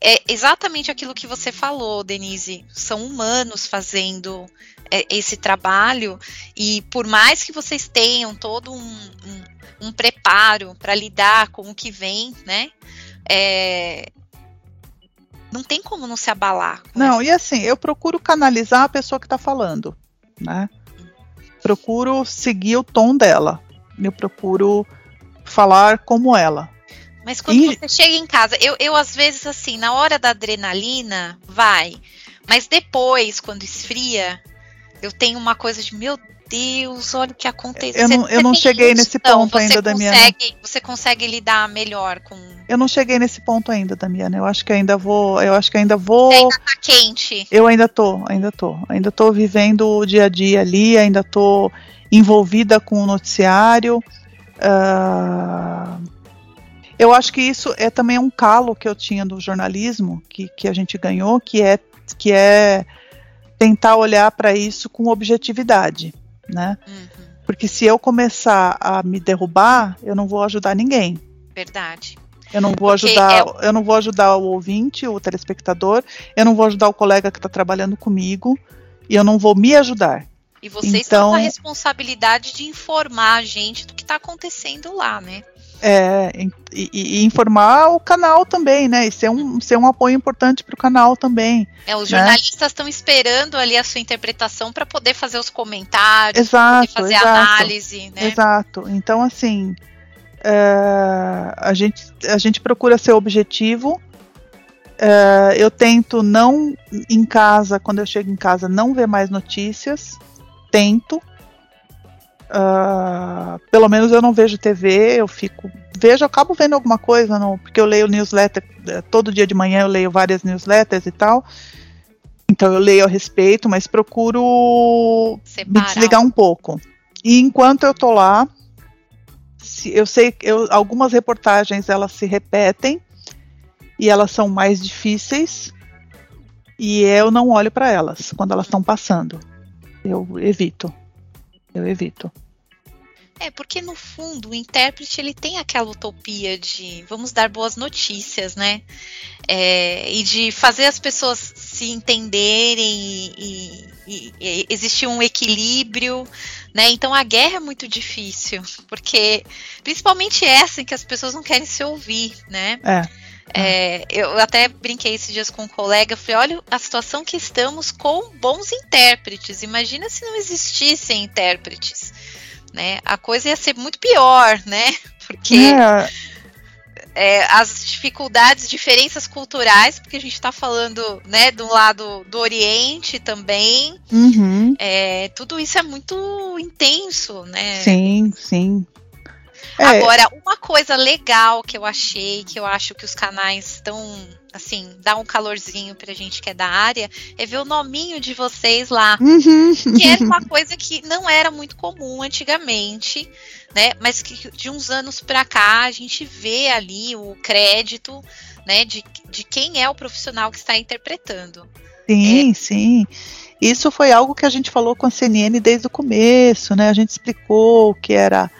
é exatamente aquilo que você falou, Denise. São humanos fazendo é, esse trabalho e por mais que vocês tenham todo um, um, um preparo para lidar com o que vem, né? É, não tem como não se abalar. Não, essa. e assim, eu procuro canalizar a pessoa que está falando, né? Procuro seguir o tom dela. Eu procuro falar como ela. Mas quando e... você chega em casa, eu, eu às vezes assim, na hora da adrenalina, vai. Mas depois, quando esfria, eu tenho uma coisa de, meu Deus, olha o que aconteceu. Eu não, eu não cheguei nesse ponto ainda, consegue, Damiana. Você consegue lidar melhor com. Eu não cheguei nesse ponto ainda, Damiana. Eu acho que ainda vou. Eu acho que ainda vou. Você ainda tá quente. Eu ainda tô, ainda tô. Ainda tô vivendo o dia a dia ali, ainda tô envolvida com o noticiário. Uh, eu acho que isso é também um calo que eu tinha do jornalismo, que, que a gente ganhou, que é, que é tentar olhar para isso com objetividade, né? Uhum. Porque se eu começar a me derrubar, eu não vou ajudar ninguém. Verdade. Eu não vou Porque ajudar, é... eu não vou ajudar o ouvinte, o telespectador, eu não vou ajudar o colega que está trabalhando comigo e eu não vou me ajudar. E vocês então, têm a responsabilidade de informar a gente do que está acontecendo lá, né? É, e, e, informar o canal também, né? E ser um, ser um apoio importante para o canal também. É, os né? jornalistas estão esperando ali a sua interpretação para poder fazer os comentários, exato, poder fazer exato, análise, né? Exato. Então, assim, é, a, gente, a gente procura ser objetivo. É, eu tento não em casa, quando eu chego em casa, não ver mais notícias. Tento Uh, pelo menos eu não vejo TV, eu fico. Vejo, eu acabo vendo alguma coisa, não, porque eu leio newsletter, eh, todo dia de manhã eu leio várias newsletters e tal. Então eu leio a respeito, mas procuro Separar. me desligar um pouco. E enquanto eu tô lá, eu sei que algumas reportagens elas se repetem e elas são mais difíceis e eu não olho para elas quando elas estão passando. Eu evito. Eu evito. É, porque no fundo o intérprete ele tem aquela utopia de vamos dar boas notícias, né? É, e de fazer as pessoas se entenderem e, e, e, existir um equilíbrio, né? Então a guerra é muito difícil, porque principalmente essa em que as pessoas não querem se ouvir, né? É. É, eu até brinquei esses dias com um colega, falei, olha a situação que estamos com bons intérpretes. Imagina se não existissem intérpretes né? A coisa ia ser muito pior, né? Porque é. É, as dificuldades, diferenças culturais, porque a gente está falando, né, do lado do Oriente também. Uhum. É, tudo isso é muito intenso, né? Sim, sim. É. Agora, uma coisa legal que eu achei, que eu acho que os canais estão, assim, dá um calorzinho pra gente que é da área, é ver o nominho de vocês lá. Uhum. Que era uma coisa que não era muito comum antigamente, né? Mas que de uns anos pra cá a gente vê ali o crédito, né, de, de quem é o profissional que está interpretando. Sim, é. sim. Isso foi algo que a gente falou com a CNN desde o começo, né? A gente explicou que era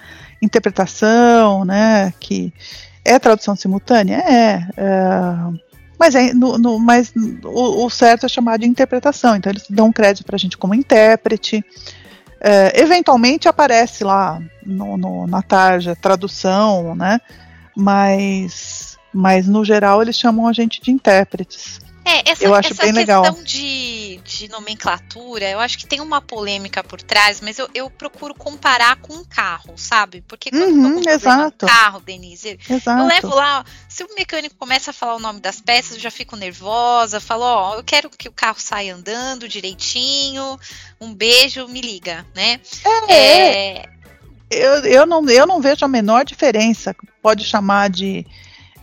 interpretação, né? Que é tradução simultânea? É. é mas, é, no, no, mas o, o, certo é chamar de interpretação. Então eles dão crédito para a gente como intérprete. É, eventualmente aparece lá no, no, na tarja tradução, né? Mas, mas no geral eles chamam a gente de intérpretes. É, essa, eu acho essa bem questão legal. De, de nomenclatura, eu acho que tem uma polêmica por trás, mas eu, eu procuro comparar com um carro, sabe? Porque quando uhum, eu exato. um carro, Denise, exato. eu levo lá, se o mecânico começa a falar o nome das peças, eu já fico nervosa, falo, ó, eu quero que o carro saia andando direitinho, um beijo, me liga, né? É, é... Eu, eu, não, eu não vejo a menor diferença. Pode chamar de,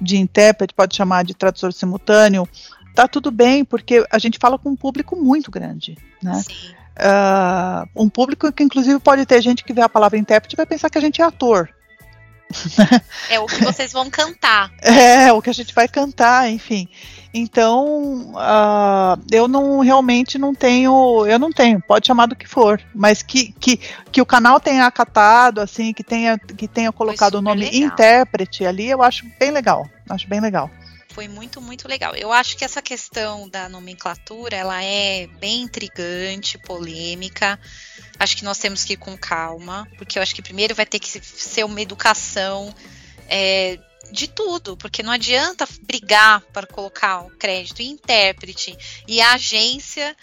de intérprete, pode chamar de tradutor simultâneo, tá tudo bem, porque a gente fala com um público muito grande, né? Uh, um público que inclusive pode ter gente que vê a palavra intérprete e vai pensar que a gente é ator. É o que vocês vão cantar. É, o que a gente vai cantar, enfim. Então, uh, eu não realmente não tenho, eu não tenho, pode chamar do que for, mas que, que, que o canal tenha acatado, assim, que tenha, que tenha colocado o nome legal. intérprete ali, eu acho bem legal, acho bem legal foi muito, muito legal. Eu acho que essa questão da nomenclatura, ela é bem intrigante, polêmica. Acho que nós temos que ir com calma, porque eu acho que primeiro vai ter que ser uma educação é, de tudo, porque não adianta brigar para colocar o crédito em intérprete e a agência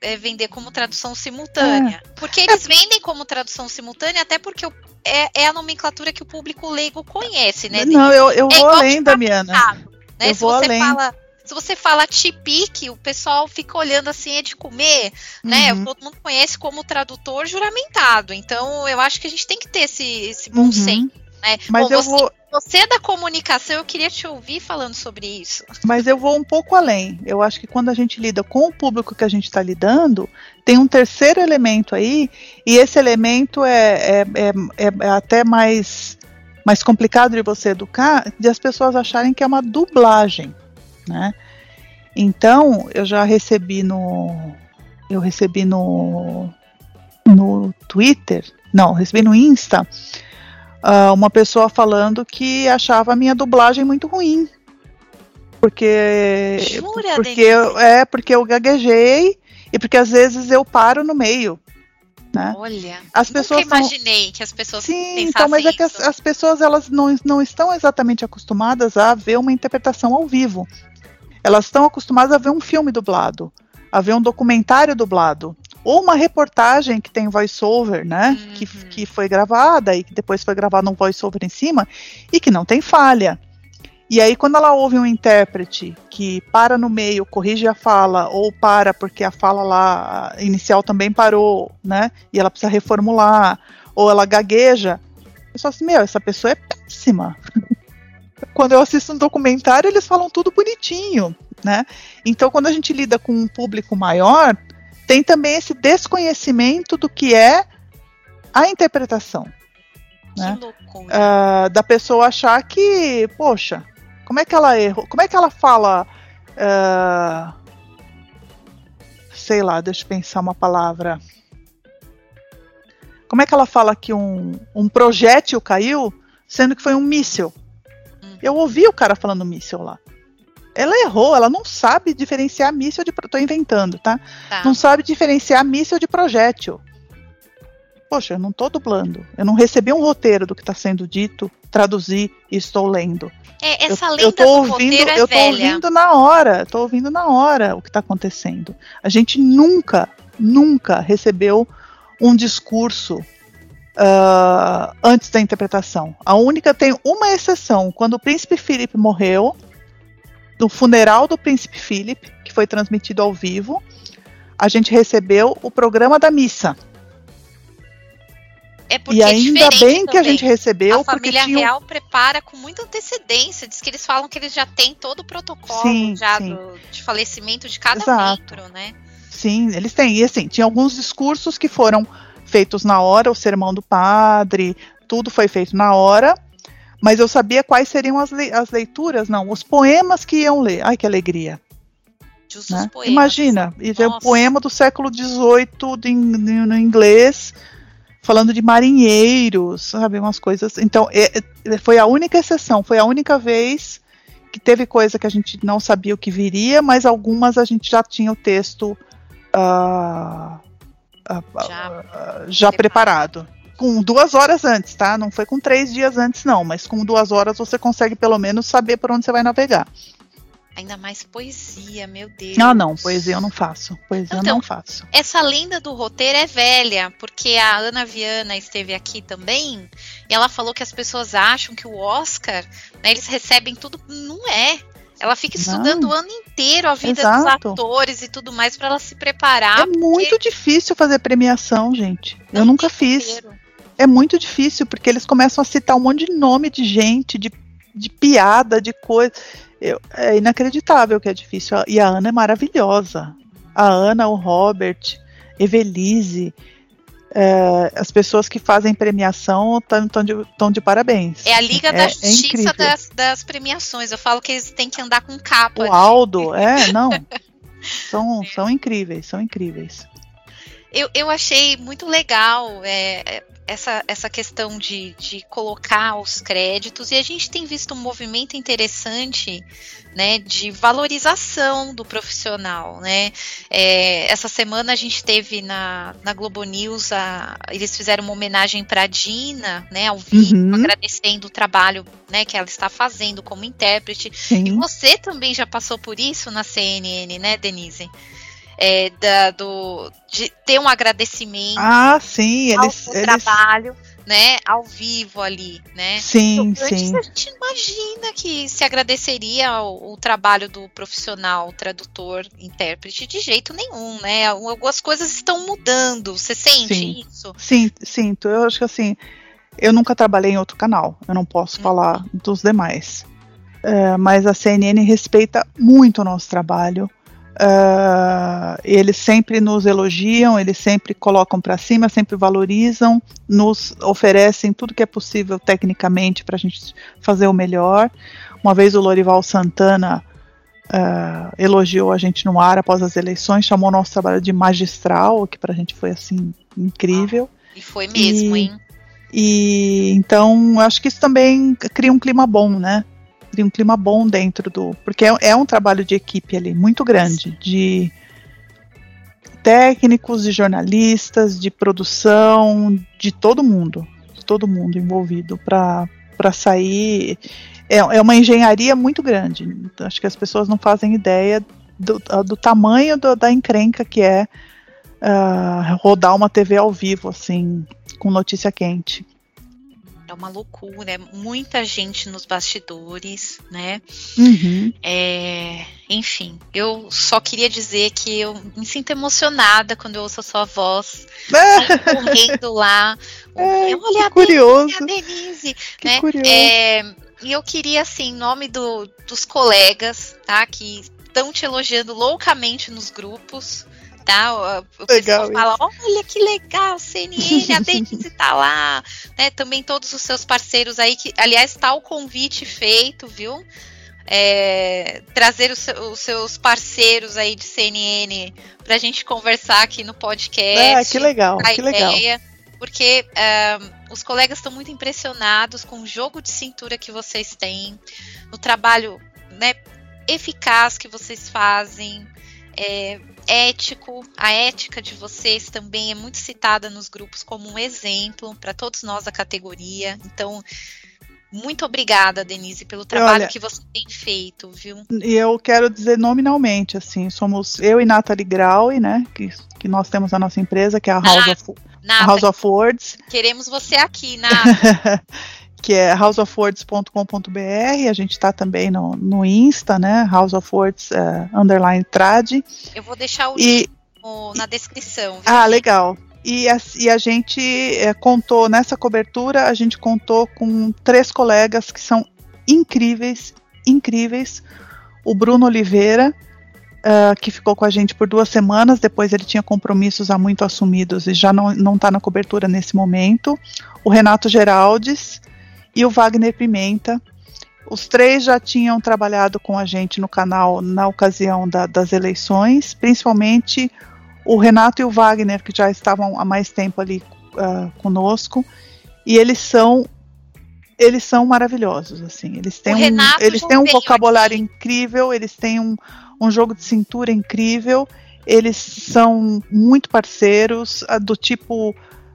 é, vender como tradução simultânea. É. Porque eles vendem como tradução simultânea, até porque é, é, a nomenclatura que o público leigo conhece, né? Não, eu, eu é vou além, Damiana. Né? Eu se você além. fala se você fala tipique, o pessoal fica olhando assim, é de comer, né? uhum. né? Todo mundo conhece como tradutor juramentado. Então, eu acho que a gente tem que ter esse, esse bom uhum. senso, né? Mas Bom, eu você, vou... você é da comunicação, eu queria te ouvir falando sobre isso. Mas eu vou um pouco além. Eu acho que quando a gente lida com o público que a gente está lidando, tem um terceiro elemento aí, e esse elemento é, é, é, é até mais mais complicado de você educar, de as pessoas acharem que é uma dublagem, né? Então, eu já recebi no eu recebi no no Twitter, não, recebi no Insta, uh, uma pessoa falando que achava a minha dublagem muito ruim. Porque Jura, porque eu, é porque eu gaguejei e porque às vezes eu paro no meio. Né? Olha, as pessoas nunca imaginei são... que as pessoas Sim, então, mas é que as, as, pessoas elas não, não estão exatamente acostumadas a ver uma interpretação ao vivo. Elas estão acostumadas a ver um filme dublado, a ver um documentário dublado, ou uma reportagem que tem voice-over, né? Uhum. Que, que foi gravada e que depois foi gravado um voice-over em cima e que não tem falha. E aí, quando ela ouve um intérprete que para no meio, corrige a fala, ou para porque a fala lá inicial também parou, né? E ela precisa reformular, ou ela gagueja. Eu só assim, meu, essa pessoa é péssima. quando eu assisto um documentário, eles falam tudo bonitinho, né? Então, quando a gente lida com um público maior, tem também esse desconhecimento do que é a interpretação. Né? Uh, da pessoa achar que, poxa, como é que ela errou? Como é que ela fala? Uh, sei lá, deixa eu pensar uma palavra. Como é que ela fala que um, um projétil caiu, sendo que foi um míssil? Hum. Eu ouvi o cara falando míssil lá. Ela errou, ela não sabe diferenciar míssil de. Tô inventando, tá? tá. Não sabe diferenciar míssil de projétil. Poxa, eu não tô dublando. Eu não recebi um roteiro do que está sendo dito, traduzi e estou lendo. É, essa eu, lenda eu tô ouvindo, é Eu tô velha. ouvindo na hora, tô ouvindo na hora o que está acontecendo. A gente nunca, nunca recebeu um discurso uh, antes da interpretação. A única tem uma exceção, quando o príncipe Philip morreu, no funeral do príncipe Philip, que foi transmitido ao vivo, a gente recebeu o programa da missa. É porque e ainda é bem que também. a gente recebeu. A família tinha... real prepara com muita antecedência. Diz que eles falam que eles já têm todo o protocolo sim, já sim. Do, de falecimento de cada Exato. membro, né? Sim, eles têm. E assim, tinha alguns discursos que foram feitos na hora, o sermão do padre, tudo foi feito na hora. Mas eu sabia quais seriam as, le as leituras, não, os poemas que iam ler. Ai, que alegria. Né? Imagina, é o poema do século XVIII no inglês, falando de marinheiros, sabe, umas coisas. Então, é, é, foi a única exceção, foi a única vez que teve coisa que a gente não sabia o que viria, mas algumas a gente já tinha o texto uh, uh, já, já preparado. Com duas horas antes, tá? Não foi com três dias antes, não, mas com duas horas você consegue pelo menos saber por onde você vai navegar. Ainda mais poesia, meu Deus. Ah, não, poesia eu não faço. Poesia então, eu não faço. Essa lenda do roteiro é velha, porque a Ana Viana esteve aqui também, e ela falou que as pessoas acham que o Oscar, né, eles recebem tudo. Não é. Ela fica estudando não. o ano inteiro a vida Exato. dos atores e tudo mais para ela se preparar. É porque... muito difícil fazer premiação, gente. Não eu nunca fiz. Roteiro. É muito difícil, porque eles começam a citar um monte de nome de gente, de, de piada, de coisa. Eu, é inacreditável que é difícil. E a Ana é maravilhosa. A Ana, o Robert, Evelise, é, as pessoas que fazem premiação estão de, de parabéns. É a Liga é, da é Justiça das, das, premiações. Eu falo que eles têm que andar com capa. O Aldo, é, não. são, são incríveis, são incríveis. Eu, eu achei muito legal é, essa, essa questão de, de colocar os créditos, e a gente tem visto um movimento interessante né, de valorização do profissional. Né? É, essa semana a gente teve na, na Globo News, a, eles fizeram uma homenagem para a Dina, né, ao vivo, uhum. agradecendo o trabalho né, que ela está fazendo como intérprete. Sim. E você também já passou por isso na CNN, né, Denise? É, da, do, de ter um agradecimento ah, sim, eles, ao eles... trabalho, né, ao vivo ali, né? Sim, então, sim. A gente imagina que se agradeceria o, o, trabalho do profissional, tradutor, intérprete, de jeito nenhum, né? Algumas coisas estão mudando. Você sente sim. isso? Sim, sinto. Eu acho que assim, eu nunca trabalhei em outro canal. Eu não posso hum. falar dos demais. É, mas a CNN respeita muito o nosso trabalho. Uh, eles sempre nos elogiam, eles sempre colocam para cima, sempre valorizam, nos oferecem tudo que é possível tecnicamente para a gente fazer o melhor. Uma vez o Lorival Santana uh, elogiou a gente no ar após as eleições, chamou nosso trabalho de magistral, o que para a gente foi assim incrível. Ah, e foi mesmo, e, hein? E então acho que isso também cria um clima bom, né? Cria um clima bom dentro do. Porque é, é um trabalho de equipe ali muito grande, de técnicos, de jornalistas, de produção, de todo mundo, de todo mundo envolvido para sair. É, é uma engenharia muito grande. Acho que as pessoas não fazem ideia do, do tamanho do, da encrenca que é uh, rodar uma TV ao vivo, assim, com notícia quente. É uma loucura, é muita gente nos bastidores, né? Uhum. É, enfim, eu só queria dizer que eu me sinto emocionada quando eu ouço a sua voz correndo lá. Ai, Olha a curioso. Denise, a Denise, Que né? curioso. É, e eu queria, assim, em nome do, dos colegas, tá? Que estão te elogiando loucamente nos grupos, tá? O, Legal pessoal fala, olha que legal, CNN, a Denise tá lá, né? Também todos os seus parceiros aí, que, aliás, tá o convite feito, viu? É, trazer os, os seus parceiros aí de CNN pra gente conversar aqui no podcast Ah, que legal, a que legal. ideia, porque ahn, os colegas estão muito impressionados com o jogo de cintura que vocês têm, no trabalho né, eficaz que vocês fazem, é, ético, a ética de vocês também é muito citada nos grupos como um exemplo para todos nós da categoria. Então, muito obrigada, Denise, pelo trabalho Olha- que você tem feito, viu? E eu quero dizer nominalmente, assim, somos eu e Nathalie Grau, né, que, que nós temos a nossa empresa, que é a House, of, a Nada, House of Words, queremos você aqui, Nada. que é houseofwords.com.br, a gente está também no, no Insta, né, House of Words eh, underline trad, Eu vou deixar o e link na descrição. viu, Ah, legal. E a, e a gente eh, contou, nessa cobertura, a gente contou com três colegas que são incríveis, incríveis. O Bruno Oliveira, ah, que ficou com a gente por duas semanas, depois ele tinha compromissos há muito assumidos e já não está na cobertura nesse momento. O Renato Geraldes e o Wagner Pimenta. Os três já tinham trabalhado com a gente no canal na ocasião da- das eleições, principalmente o Renato e o Wagner, que já estavam há mais tempo ali ah, conosco, e eles são eles são maravilhosos, assim. Eles têm O um, Renato eles têm um vocabulário aqui. incrível, eles têm um, um jogo de cintura incrível, eles são muito parceiros, ah, do tipo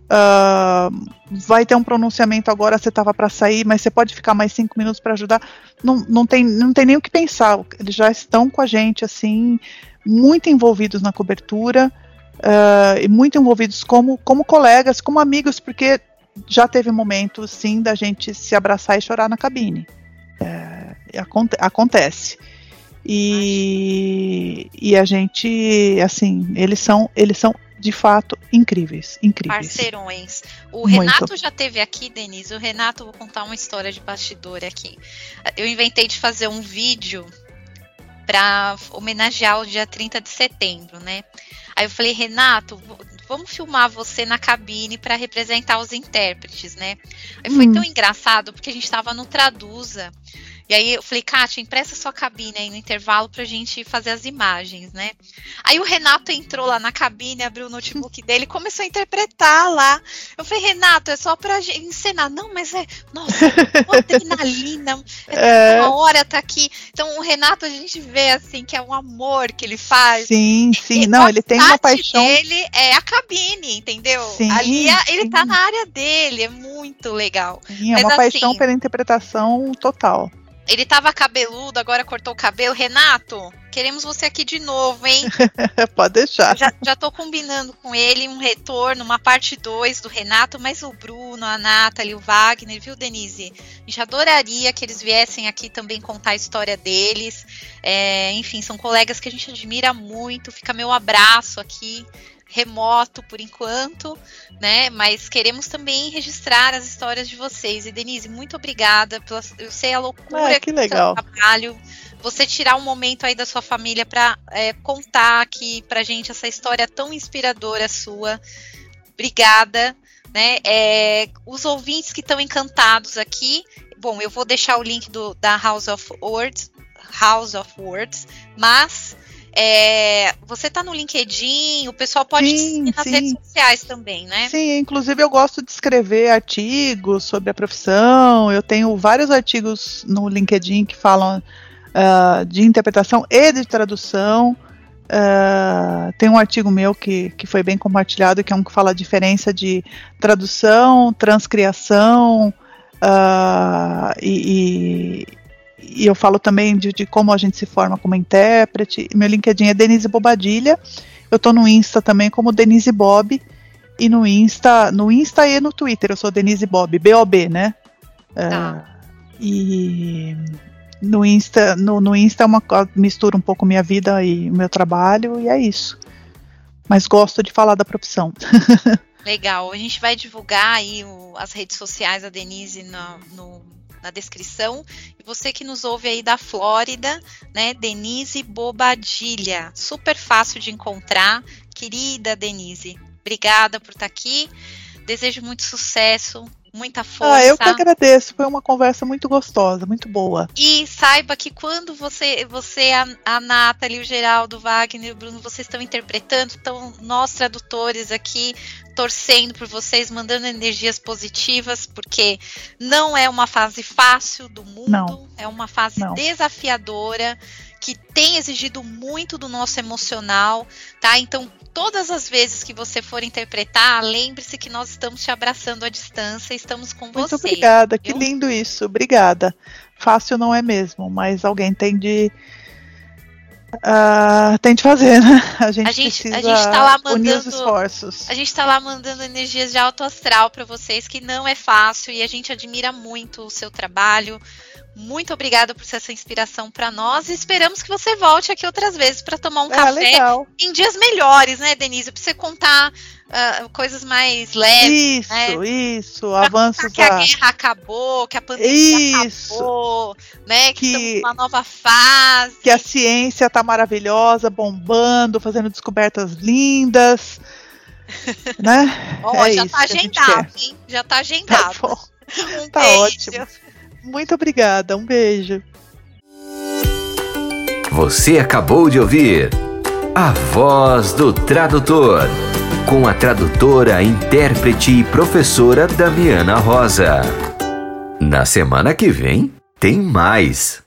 ah, vai ter um pronunciamento agora, você estava para sair, mas você pode ficar mais cinco minutos para ajudar. Não, não, tem, não tem nem o que pensar. Eles já estão com a gente, assim, muito envolvidos na cobertura ah, e muito envolvidos como, como colegas, como amigos, porque já teve momentos, sim, da gente se abraçar e chorar na cabine. É, aconte- acontece. E, e a gente, assim, eles são, eles são de fato incríveis, incríveis. Parceirões. O Muito. Renato já teve aqui, Denise. O Renato, vou contar uma história de bastidor aqui. Eu inventei de fazer um vídeo para homenagear o dia 30 de setembro, né? Aí eu falei, Renato, vamos filmar você na cabine para representar os intérpretes, né? Aí foi Hum. tão engraçado porque a gente tava no Traduza. E aí eu falei, Kátia, empresta sua cabine aí no intervalo pra gente fazer as imagens, né? Aí o Renato entrou lá na cabine, abriu o notebook dele e começou a interpretar lá. Eu falei, Renato, é só pra encenar. Não, mas é, nossa, uma adrenalina. É, É. uma hora tá aqui. Então o Renato a gente vê assim que é um amor que ele faz. Sim, sim. E Não, ele tem uma paixão. dele é a cabine, entendeu? Sim, Ali é- ele sim. tá na área dele, é muito legal. Sim, é mas uma assim- paixão pela interpretação total. Ele tava cabeludo, agora cortou o cabelo. Renato, queremos você aqui de novo, hein? Pode deixar. já, já tô combinando com ele um retorno, uma parte 2 do Renato, mas o Bruno, a Nathalie, o Wagner, viu, Denise? A gente adoraria que eles viessem aqui também contar a história deles. É, enfim, são colegas que a gente admira muito. Fica meu abraço aqui, remoto por enquanto, né? Mas queremos também registrar as histórias de vocês. E Denise, muito obrigada. Pela, eu sei a loucura Ah, que é legal. trabalho você tirar um momento aí da sua família para contar aqui pra gente essa história tão inspiradora sua. Obrigada. Né? É, os ouvintes que estão encantados aqui, bom, eu vou deixar o link do, da House of Words, House of Words, mas é, você tá no LinkedIn, o pessoal pode te Sim, seguir nas sim. redes sociais também, né? Sim, inclusive eu gosto de escrever artigos sobre a profissão. Eu tenho vários artigos no LinkedIn que falam ah, de interpretação e de tradução. Ah, tem um artigo meu que, que foi bem compartilhado, que é um que fala a diferença de tradução, transcriação, e, e- e eu falo também de, de como a gente se forma como intérprete. Meu LinkedIn é Denise Bobadilha. Eu tô no Insta também como Denise Bob. E no Insta, no Insta e no Twitter, eu sou Denise Bob, B-O-B, né? Tá. Uh, e no Insta, no, no Insta é uma mistura um pouco minha vida e meu trabalho e é isso. Mas gosto de falar da profissão. Legal. A gente vai divulgar aí o, as redes sociais da Denise no, no, na descrição. E você que nos ouve aí da Flórida, né? Denise Bobadilha. Super fácil de encontrar. Querida Denise, obrigada por estar aqui. Desejo muito sucesso, muita força. Ah, eu que agradeço. Foi uma conversa muito gostosa, muito boa. E saiba que quando você, você a, a Nathalie, o Geraldo, o Wagner, o Bruno, vocês estão interpretando, então nós tradutores aqui torcendo por vocês, mandando energias positivas, porque não é uma fase fácil do mundo, não. é uma fase não. desafiadora que tem exigido muito do nosso emocional, tá? Então, todas as vezes que você for interpretar, lembre-se que nós estamos te abraçando à distância, estamos com muito você. Muito obrigada, viu? que lindo isso, obrigada. Fácil não é mesmo, mas alguém tem de Uh, tem de fazer, né? A gente, a gente, precisa a gente tá lá mandando, unir os esforços. A gente está lá mandando energias de alto astral para vocês, que não é fácil e a gente admira muito o seu trabalho. Muito obrigada por ser essa inspiração para nós e esperamos que você volte aqui outras vezes para tomar um ah, café legal. em dias melhores, né, Denise? Para você contar uh, coisas mais leves. Isso, né? isso, avanços. Que a guerra acabou, que a pandemia isso. acabou, né? Que, que numa nova fase. Que a ciência tá maravilhosa, bombando, fazendo descobertas lindas. né? Oh, é já tá agendado, hein? Já tá agendado. Tá, um tá ótimo. Muito obrigada, um beijo. Você acabou de ouvir A Voz do Tradutor, com a tradutora, intérprete e professora Damiana Rosa. Na semana que vem, tem mais.